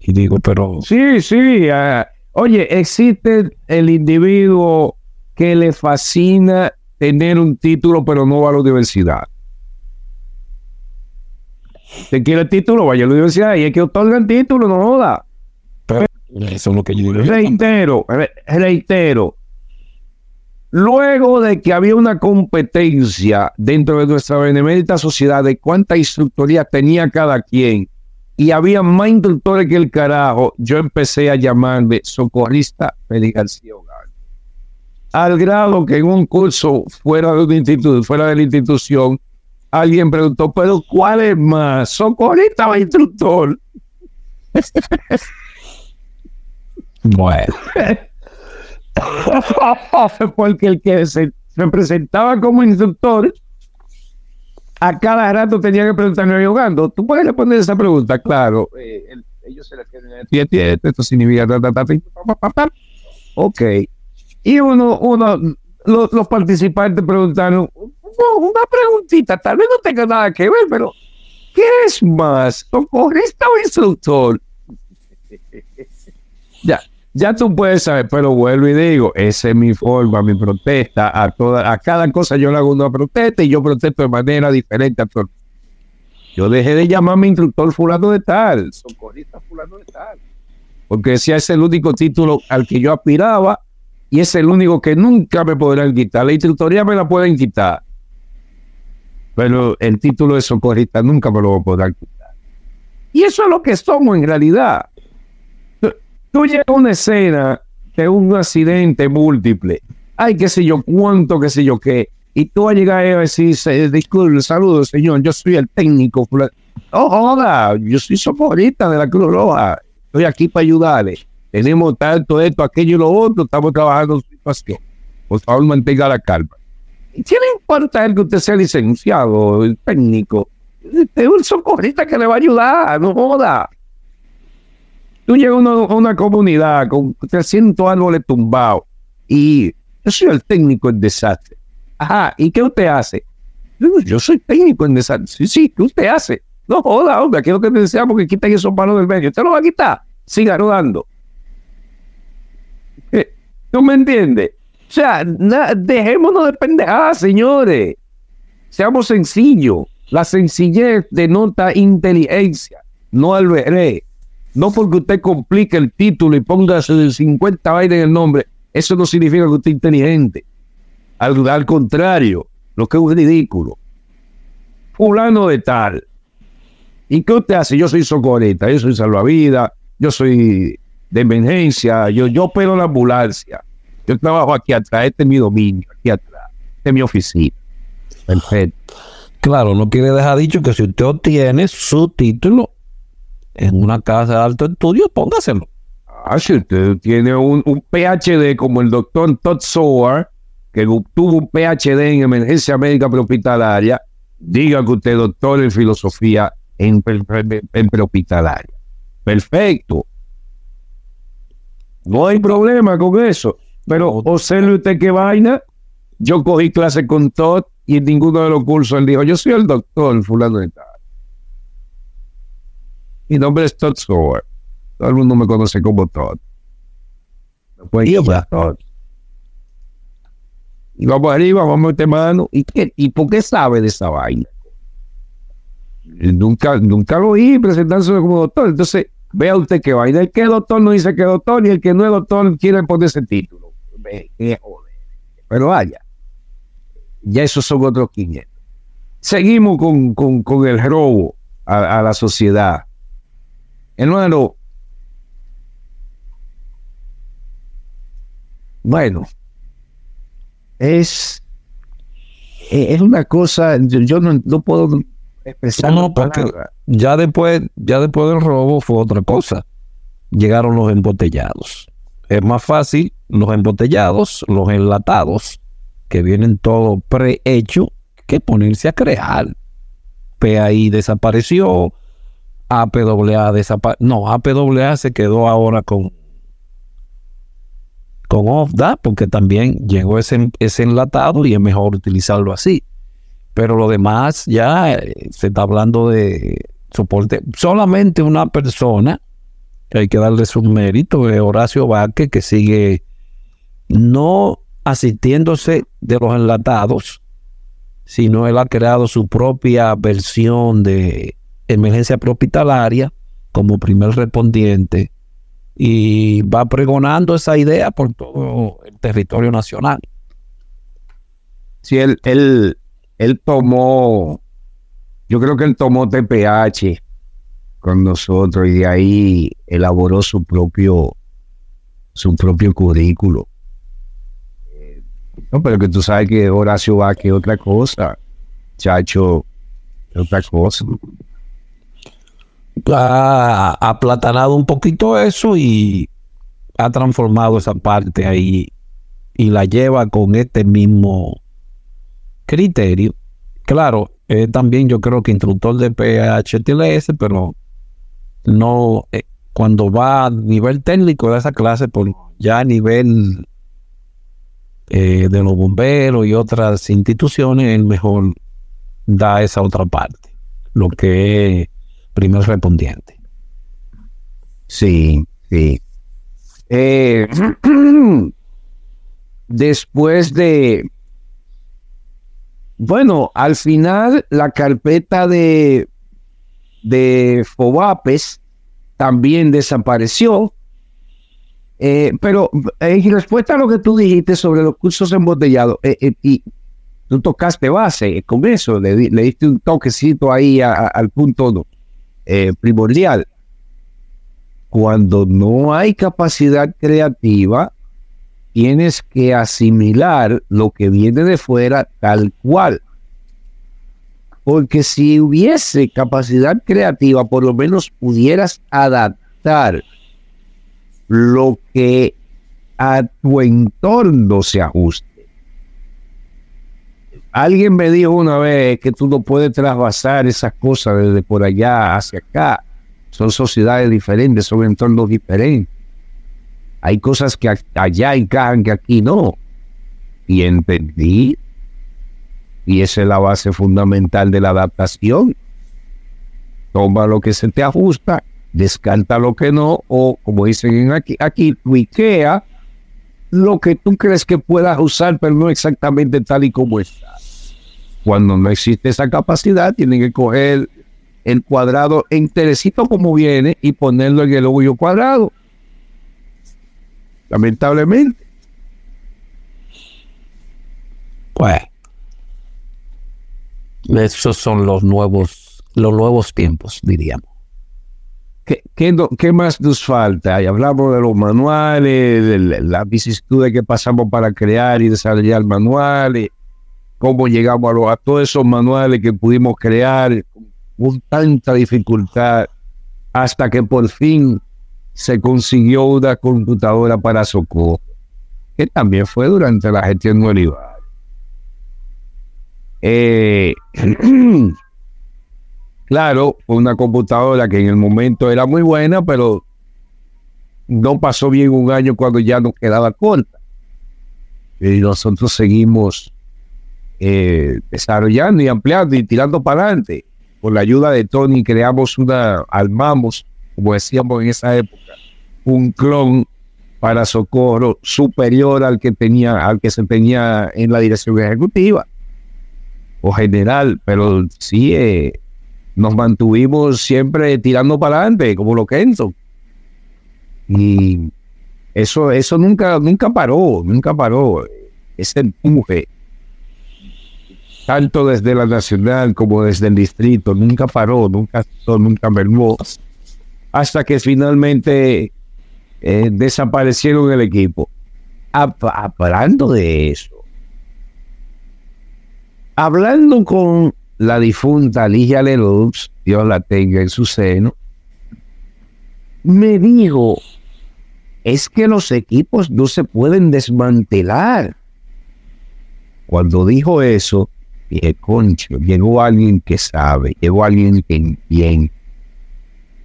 Y digo, pero... Sí, sí. ah, oye, existe el individuo que le fascina tener un título, pero no va a la universidad. Te quiere el título, vaya a la universidad y es que otorgan título, no joda. pero eso es lo que yo digo. Reitero, re- reitero. Luego de que había una competencia dentro de nuestra benemérita sociedad de cuánta instructoría tenía cada quien y había más instructores que el carajo, yo empecé a llamarme socorrista Félix García. Al grado que en un curso fuera de un instituto, fuera de la institución, alguien preguntó, pero ¿cuál es más? ¿Socorrista o instructor? Bueno, Porque el que se, se presentaba como instructor, a cada rato tenía que preguntarme jugando. ¿Tú puedes responder esa pregunta? Claro. eh, el- ellos se refieren a esto significa ta, ta, ta. Ok. Y uno, uno, los, los participantes preguntaron, "No, una preguntita, tal vez no tenga nada que ver, pero ¿qué es más? ¿Socorrista o instructor? ya, ya tú puedes saber, pero vuelvo y digo, esa es mi forma, mi protesta. A, toda, a cada cosa yo le hago una protesta y yo protesto de manera diferente a todo. Yo dejé de llamarme instructor fulano de tal, socorrista fulano de tal. Porque ese es el único título al que yo aspiraba y es el único que nunca me podrán quitar. La instructoría me la pueden quitar. Pero el título de socorrista nunca me lo podrán quitar. Y eso es lo que somos en realidad. Tú- llegas a una escena de un accidente múltiple. Ay, qué sé yo, cuánto, qué sé yo qué. Y tú vas a llegar a decir, "Se- disculpe, saludos, señor, yo soy el técnico. fulano". No joda, yo soy socorrista de la Cruz Roja. Estoy aquí para ayudarle. Tenemos tanto esto, aquello y lo otro. Estamos trabajando su situación. Por favor, mantenga la calma. ¿Y qué le importa él que usted sea licenciado, el técnico? Es un socorrista que le va a ayudar, no joda. Tú llegas a una, comunidad con 300 árboles tumbados y yo soy el técnico en desastre. Ajá, ¿y qué usted hace? Yo, yo soy técnico en desastre. Sí, sí, ¿qué usted hace? No joda, hombre, lo que deseamos que quiten esos palos del medio. ¿Usted lo va a quitar? Siga rodando. ¿Tú me entiendes? O sea, dejémonos de pendejadas, señores. Seamos sencillos. La sencillez denota inteligencia, no alberé. No porque usted complique el título y ponga 50 vainas en el nombre, eso no significa que usted es inteligente. Al, al contrario, lo que es ridículo. Fulano de tal. ¿Y qué usted hace? Yo soy socorrista, yo soy salvavidas, yo soy de emergencia, yo, yo opero la ambulancia. Yo trabajo aquí atrás, este es mi dominio, aquí atrás, esta es mi oficina. Perfecto. claro, no quiere dejar dicho que si usted obtiene su título en una casa de alto estudio, póngaselo. Ah, si usted tiene un, un PhD como el doctor Todd Soward, que obtuvo un PhD en emergencia médica prehospitalaria, diga que usted es doctor en filosofía en, pre- en prehospitalaria. Perfecto. No hay problema con eso. Pero observe usted qué vaina. Yo cogí clase con Todd y en ninguno de los cursos él dijo, yo soy el doctor fulano de tal. Mi nombre es Todd Soward. Todo el mundo me conoce como Todd. Llamar Todd. Y vamos arriba, vamos a meter mano. ¿Y, qué? ¿Y por qué sabe de esa vaina? Nunca, nunca lo oí presentarse como doctor. Entonces, vea usted qué vaina. El que es doctor no dice que es doctor y el que no es doctor quiere poner ese título. Pero vaya, ya esos son otros 500. Seguimos con, con, con el robo a, a la sociedad. Hermano, bueno, es, es una cosa, yo no, no puedo expresar No, porque-. Ya después, ya después del robo fue otra cosa. Llegaron los embotellados. Es más fácil los embotellados, los enlatados, que vienen todo prehecho, que ponerse a crear. PAI desapareció, APWA desapareció. No, APWA se quedó ahora con con OFDA, porque también llegó ese, ese enlatado y es mejor utilizarlo así. Pero lo demás ya eh, se está hablando de soporte. Solamente una persona, que hay que darle su mérito, es Horacio Vázquez, que sigue no asistiéndose de los enlatados, sino él ha creado su propia versión de emergencia prehospitalaria como primer respondiente y va pregonando esa idea por todo el territorio nacional. Sí, él, él, él tomó, yo creo que él tomó TPH con nosotros y de ahí elaboró su propio, su propio currículo. No, pero que tú sabes que Horacio va que otra cosa, chacho, otra cosa. Ha aplatanado un poquito eso y ha transformado esa parte ahí y la lleva con este mismo criterio. Claro, también yo creo que instructor de PHTLS, pero no, eh, cuando va a nivel técnico de esa clase, pues ya a nivel eh, de los bomberos y otras instituciones, el mejor da esa otra parte, lo que es primer respondiente. Sí, sí. Eh, después de, bueno, al final la carpeta de, de Fobapes también desapareció eh, pero en respuesta a lo que tú dijiste sobre los cursos embotellados, eh, eh, y tú tocaste base con eso, le, diste un toquecito ahí al punto primordial. Cuando no hay capacidad creativa, tienes que asimilar lo que viene de fuera tal cual. Porque si hubiese capacidad creativa, por lo menos pudieras adaptar lo que a tu entorno se ajuste. Alguien me dijo una vez que tú no puedes trasvasar esas cosas desde por allá hacia acá. Son sociedades diferentes, son entornos diferentes. Hay cosas que allá encajan que aquí no. Y entendí. Y esa es la base fundamental de la adaptación. Toma lo que se te ajusta descarta lo que no, o como dicen aquí, aquí lo que tú crees que puedas usar, pero no exactamente tal y como está. Cuando no existe esa capacidad, tienen que coger el cuadrado enterecito como viene y ponerlo en el hoyo cuadrado. Lamentablemente. Pues, esos son los nuevos, los nuevos tiempos, diríamos. ¿Qué, qué, más nos falta? Y hablamos de los manuales, de las vicisitudes que pasamos para crear y desarrollar manuales, cómo llegamos a, a todos esos manuales que pudimos crear con tanta dificultad hasta que por fin se consiguió una computadora para socorro, que también fue durante la gestión de Olivar. Eh, Claro, fue una computadora que en el momento era muy buena, pero no pasó bien un año cuando ya nos quedaba corta. Y nosotros seguimos eh, desarrollando y ampliando y tirando para adelante. Con la ayuda de Tony creamos una, armamos, como decíamos en esa época, un clon para socorro superior al que tenía, al que se tenía en la dirección ejecutiva o general, pero sí eh, nos mantuvimos siempre tirando para adelante, como lo que Y eso, eso nunca, nunca paró, nunca paró. Ese empuje, tanto desde la nacional como desde el distrito, nunca paró, nunca, nunca mermó, hasta que finalmente eh, desaparecieron el equipo. Hablando de eso, hablando con la difunta Ligia Lelux, Dios la tenga en su seno, me dijo, es que los equipos no se pueden desmantelar. Cuando dijo eso, dije, concho, llegó alguien que sabe, llegó alguien que entiende.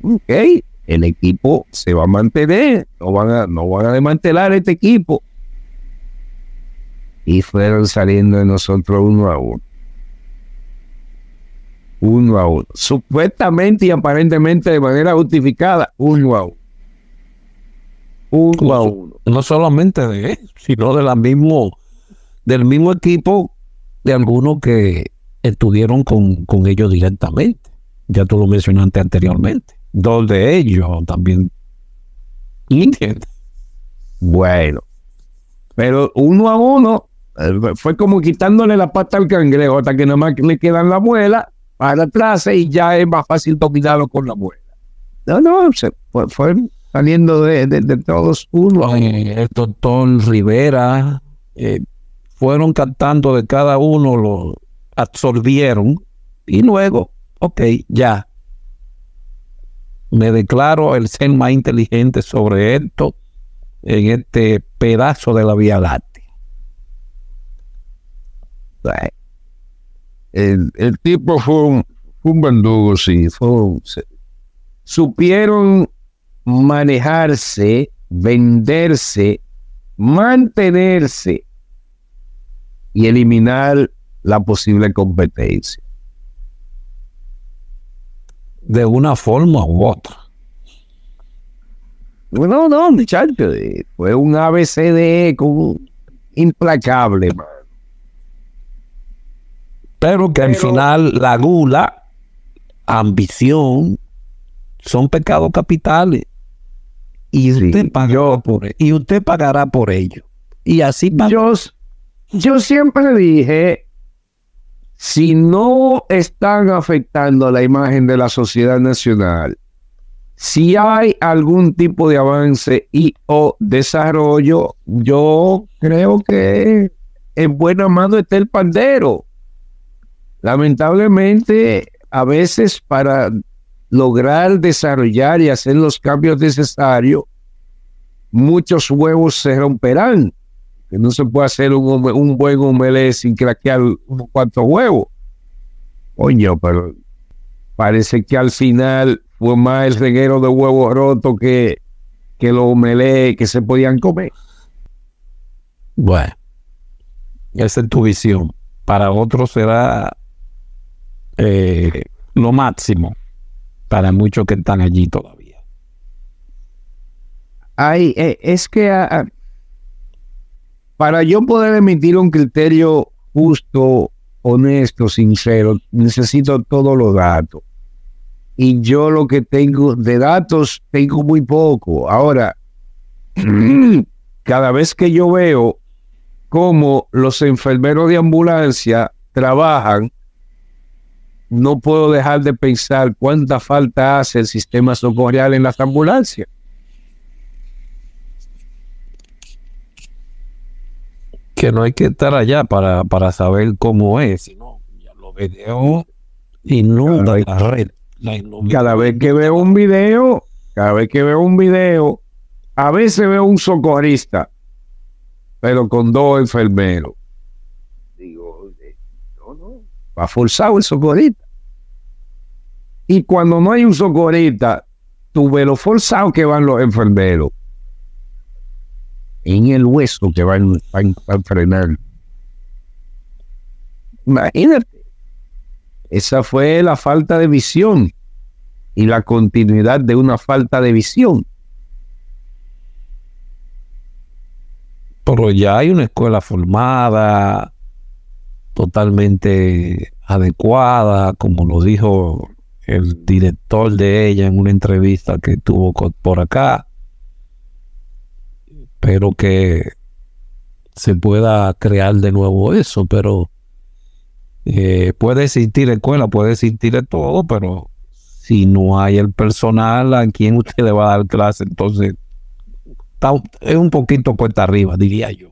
Ok, el equipo se va a mantener, no van a, no van a desmantelar este equipo. Y fueron saliendo de nosotros uno a uno. Uno a uno. Supuestamente y aparentemente de manera justificada, uno a uno. Uno a uno. No solamente de él, sino de la mismo, del mismo equipo de algunos que estuvieron con, con ellos directamente. Ya tú lo mencionaste anteriormente. Dos de ellos también. ¿Entiendes? Bueno, pero uno a uno eh, fue como quitándole la pata al cangrejo hasta que nada más le quedan la muela para atrás y ya es más fácil dominarlo con la muela. No, no, se fue, saliendo de, de, de todos uno. El doctor Rivera eh, fueron cantando de cada uno, lo absorbieron y luego, ok, ya. Me declaro el ser más inteligente sobre esto en este pedazo de la Vía Láctea. El, tipo fue un, un bandugo, sí. Supieron manejarse, venderse, mantenerse y eliminar la posible competencia. De una forma u otra. No, no, muchacho, eh, fue un ABCD implacable, man. Pero que al final la gula, ambición, son pecados capitales. Y Sí, usted pagará por e- y usted pagará por ello. Y así Yo, yo siempre dije, si no están afectando a la imagen de la sociedad nacional, si hay algún tipo de avance y o desarrollo, yo creo que en buena mano está el pandero. Lamentablemente, a veces para lograr desarrollar y hacer los cambios necesarios, muchos huevos se romperán que no se puede hacer un, un buen omelette sin craquear unos cuantos huevos. Coño, pero parece que al final fue más el reguero de huevos rotos que, que los omelets que se podían comer. Bueno, esa es tu visión. Para otros será eh, lo máximo. Para muchos que están allí todavía. Ay, eh, es que ah, ah, para yo poder emitir un criterio justo, honesto, sincero, necesito todos los datos. Y yo lo que tengo de datos, tengo muy poco. Ahora, cada vez que yo veo cómo los enfermeros de ambulancia trabajan, no puedo dejar de pensar cuánta falta hace el sistema socorrial en las ambulancias. Que no hay que estar allá para, para saber cómo es, sino ya los videos inundan la red. La cada vez que veo un video, cada vez que veo un video, a veces veo un socorrista, pero con dos enfermeros. Digo, eh, no, no, va forzado el socorrista. Y cuando no hay un socorrista, tú ves lo forzado que van los enfermeros. En el hueso que van, van, van a frenar. Imagínate. Esa fue la falta de visión y la continuidad de una falta de visión. Pero ya hay una escuela formada, totalmente adecuada, como lo dijo el director de ella en una entrevista que tuvo por acá. Espero que se pueda crear de nuevo eso, pero eh, puede existir escuela, puede existir todo, pero si no hay el personal a quien usted le va a dar clase, entonces es un poquito cuesta arriba, diría yo.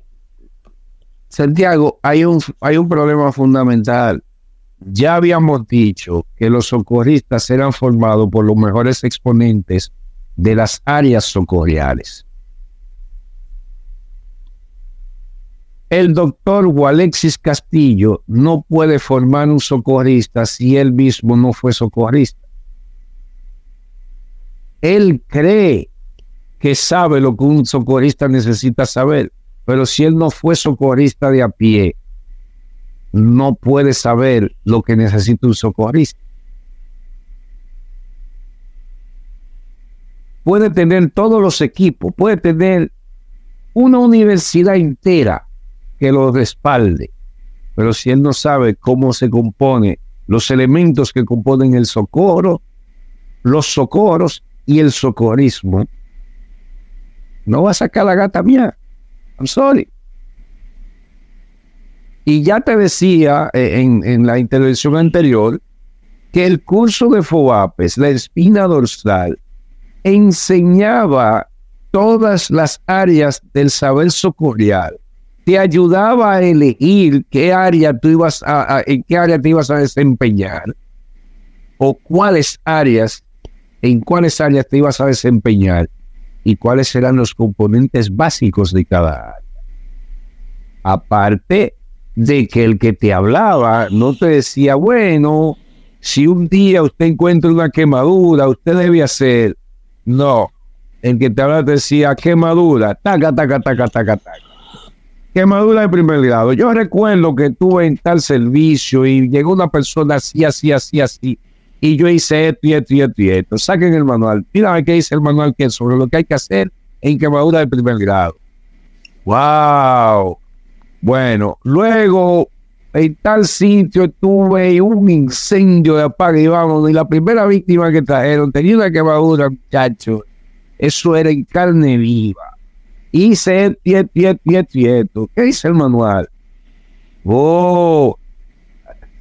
Santiago, hay un, hay un problema fundamental. Ya habíamos dicho que los socorristas eran formados por los mejores exponentes de las áreas socorriales. El doctor Alexis Castillo no puede formar un socorrista si él mismo no fue socorrista. Él cree que sabe lo que un socorrista necesita saber, pero si él no fue socorrista de a pie, no puede saber lo que necesita un socorrista. Puede tener todos los equipos, puede tener una universidad entera que lo respalde, pero si él no sabe cómo se compone los elementos que componen el socorro, los socorros y el socorrismo, no va a sacar la gata mía. I'm sorry. Y ya te decía eh, en, en la intervención anterior que el curso de FOAPES, la espina dorsal, enseñaba todas las áreas del saber socorrial. Te ayudaba a elegir qué área tú ibas a, en qué área te ibas a desempeñar o cuáles áreas, en cuáles áreas te ibas a desempeñar y cuáles eran los componentes básicos de cada área. Aparte de que el que te hablaba no te decía, bueno, si un día usted encuentra una quemadura, usted debe hacer. No, el que te hablaba te decía quemadura, taca, taca, taca, taca, taca. Quemadura de primer grado. Yo recuerdo que tuve en tal servicio y llegó una persona así, así, así, así. Y yo hice esto y esto y esto y esto. Saquen el manual. Mira qué dice el manual que es sobre lo que hay que hacer en quemadura de primer grado. ¡Wow! Bueno, luego en tal sitio tuve un incendio de apague y vámonos. Y la primera víctima que trajeron tenía una quemadura, muchacho. Eso era en carne viva. Hice esto, y esto, ¿Qué dice el manual? Oh,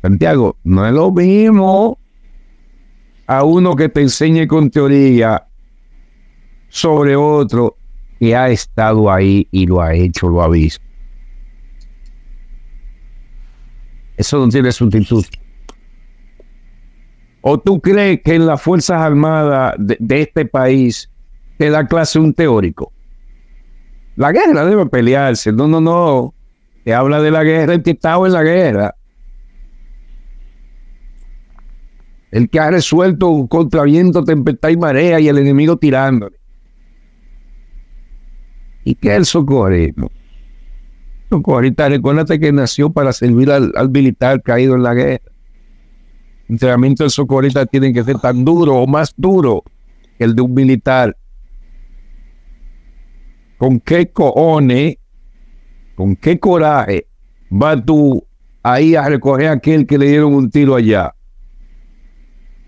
Santiago, no es lo mismo a uno que te enseñe con teoría sobre otro que ha estado ahí y lo ha hecho, lo ha visto. Eso no tiene sustituto. ¿O tú crees que en las Fuerzas Armadas de, este país te da clase un teórico? La guerra debe pelearse. No, no, no. Te habla de la guerra el que estaba en la guerra. El que ha resuelto contra viento, tempestad y marea y el enemigo tirándole. ¿Y qué es el socorrismo? Ahorita recuérdate que nació para servir al, militar caído en la guerra. El entrenamiento del socorrista tiene que ser tan duro o más duro que el de un militar. ¿Con qué cojones, con qué coraje vas tú ahí a recoger a aquel que le dieron un tiro allá?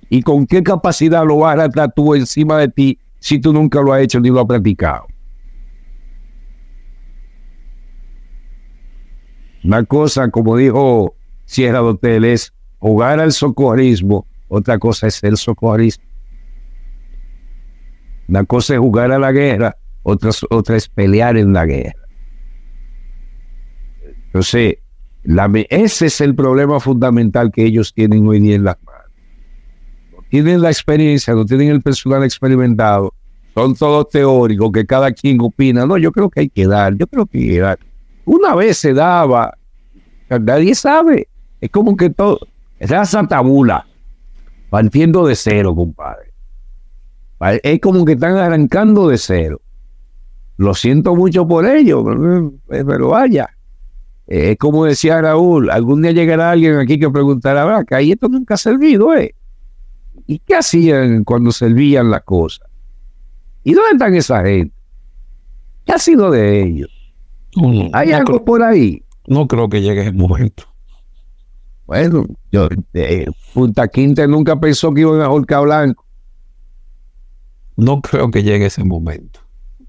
¿Y con qué capacidad lo vas a tratar tú encima de ti si tú nunca lo has hecho ni lo has practicado? Una cosa, como dijo Sierra de Hotel, es jugar al socorrismo, otra cosa es ser socorrista. Una cosa es jugar a la guerra, otra, otra es pelear en la guerra. Entonces, ese es el problema fundamental que ellos tienen hoy día en las manos. No tienen la experiencia, no tienen el personal experimentado, son todos teóricos, que cada quien opina. No, yo creo que hay que dar, yo creo que hay que dar. Una vez se daba, nadie sabe. Es como que todo, esa tabula, partiendo de cero, compadre. Es como que están arrancando de cero. Lo siento mucho por ello, pero vaya. Es como decía Raúl, algún día llegará alguien aquí que preguntará, que ahí esto nunca ha servido, ¿eh? ¿Y qué hacían cuando servían las cosas? ¿Y dónde están esa gente? ¿Qué ha sido de ellos? ¿Hay algo por ahí? No creo que llegue ese momento. Bueno, yo, eh, Punta Quinte nunca pensó que iban a Jorca Blanco. No creo que llegue ese momento.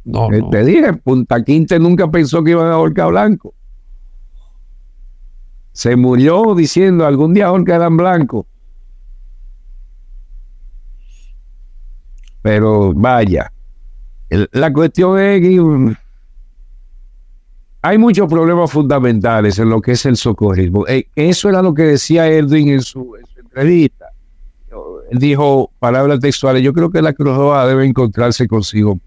No, eh, Te dije, Punta Quinte nunca pensó que iban a Jorca Blanco. Se murió diciendo algún día Jorca eran blanco. Pero vaya, la cuestión es que hay muchos problemas fundamentales en lo que es el socorrismo. Eh, eso era lo que decía Edwin en su, entrevista. Él dijo, palabras textuales, yo creo que la Cruz Roja debe encontrarse consigo.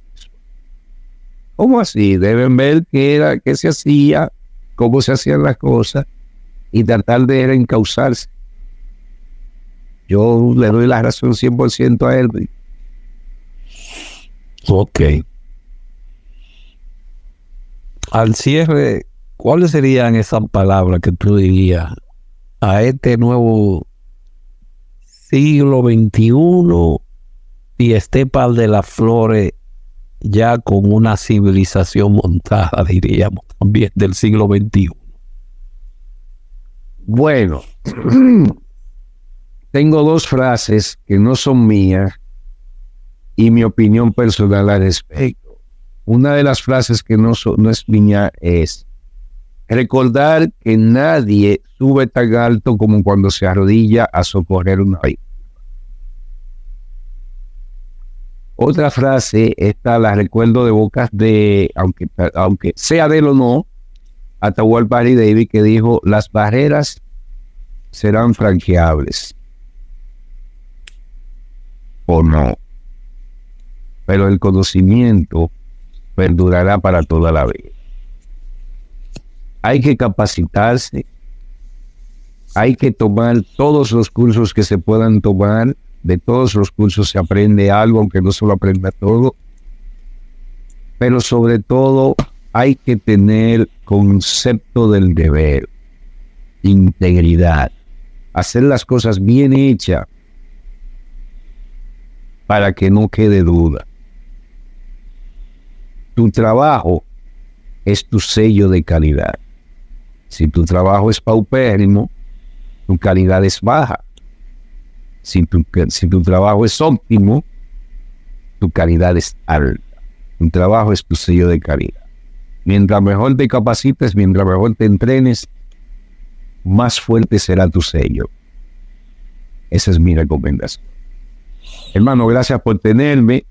¿Cómo así? Deben ver qué era, qué se hacía, cómo se hacían las cosas y tratar de reencauzarse. Yo le doy la razón 100% a Edwin. Ok al cierre, ¿cuáles serían esas palabras que tú dirías a este nuevo siglo XXI y Estepal de las Flores ya con una civilización montada, diríamos, también del siglo XXI. Bueno, tengo dos frases que no son mías y mi opinión personal al respecto. Una de las frases que no, no es mía es recordar que nadie sube tan alto como cuando se arrodilla a socorrer una vida. Otra frase, esta la recuerdo de bocas de, aunque, aunque sea de él o no, Atahualpa David, que dijo, las barreras serán franqueables. O no. Pero el conocimiento perdurará para toda la vida. Hay que capacitarse, hay que tomar todos los cursos que se puedan tomar de todos los cursos se aprende algo, aunque no se lo aprenda todo. Pero sobre todo hay que tener concepto del deber, integridad, hacer las cosas bien hechas para que no quede duda. Tu trabajo es tu sello de calidad. Si tu trabajo es paupérrimo, tu calidad es baja. Si tu, si tu trabajo es óptimo, tu calidad es alta. Tu trabajo es tu sello de calidad. Mientras mejor te capacites, mientras mejor te entrenes, más fuerte será tu sello. Esa es mi recomendación. Hermano, gracias por tenerme,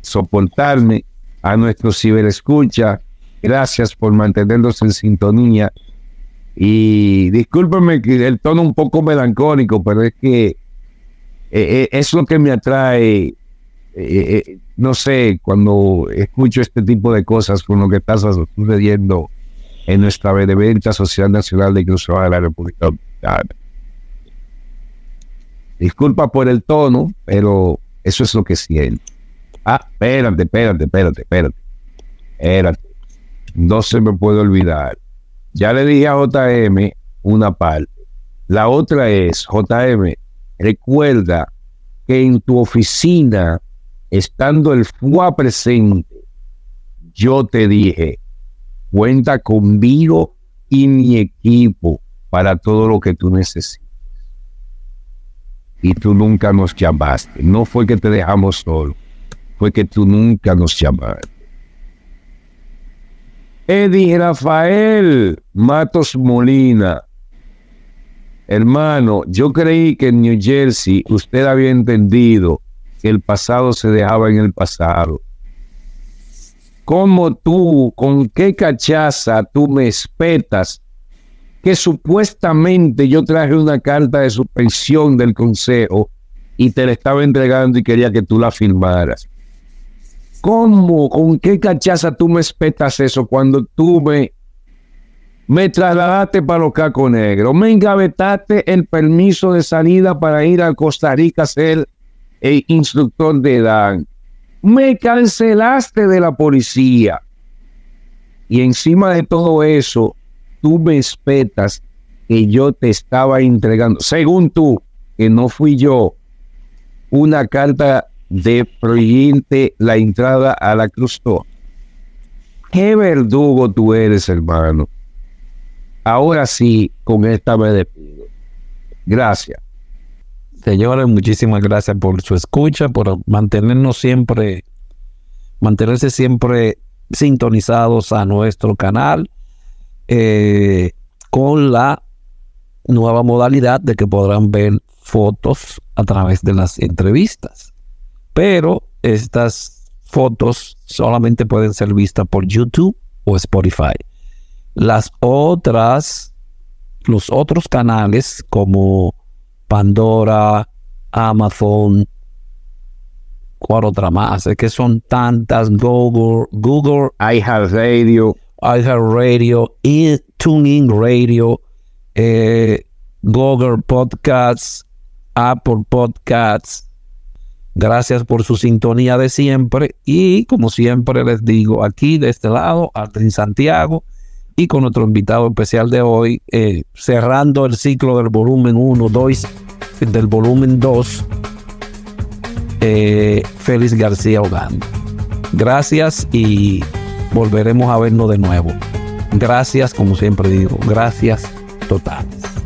soportarme a nuestro ciberescucha. Gracias por mantenernos en sintonía. Y discúlpenme el tono un poco melancólico, pero es que eh, eh, es lo que me atrae, eh, no sé, cuando escucho este tipo de cosas con lo que está sucediendo en nuestra benevolenta Social Nacional de Inclusión de la República Dominicana. Disculpa por el tono, pero eso es lo que siento. Ah, espérate, espérate, espérate, espérate. Espérate. No se me puede olvidar. Ya le dije a JM una parte. La otra es, JM, Recuerda que en tu oficina, estando el FUA presente, yo te dije, cuenta conmigo y mi equipo para todo lo que tú necesites. Y tú nunca nos llamaste. No fue que te dejamos solo, fue que tú nunca nos llamaste. Eddie Rafael Matos Molina, Hermano, yo creí que en New Jersey usted había entendido que el pasado se dejaba en el pasado. ¿Cómo tú, con qué cachaza tú me espetas que supuestamente yo traje una carta de suspensión del consejo y te la estaba entregando y quería que tú la firmaras? ¿Cómo, con qué cachaza tú me espetas eso cuando tú me me trasladaste para los Cacos Negros, me engavetaste el permiso de salida para ir a Costa Rica a ser el instructor de Dan, me cancelaste de la policía. Y encima de todo eso, tú me espetas que yo te estaba entregando, según tú, que no fui yo, una carta de prohibirte la entrada a la cruz. Qué verdugo tú eres, hermano. Ahora sí, con esta me despido. Gracias. Señores, muchísimas gracias por su escucha, por mantenernos siempre, mantenerse siempre sintonizados a nuestro canal eh, con la nueva modalidad de que podrán ver fotos a través de las entrevistas. Pero estas fotos solamente pueden ser vistas por YouTube o Spotify. Las otras, los otros canales como Pandora, Amazon, ¿cuál otra más? Es que son tantas, Google, Google, iHeartRadio, iHeartRadio, TuneIn Radio, eh, Google Podcasts, Apple Podcasts. Gracias por su sintonía de siempre y como siempre les digo, aquí de este lado, en Santiago, con nuestro invitado especial de hoy, eh, cerrando el ciclo del volumen 1, 2, del volumen 2, eh, Félix García Ogando. Gracias y volveremos a vernos de nuevo. Gracias, como siempre digo, gracias totales.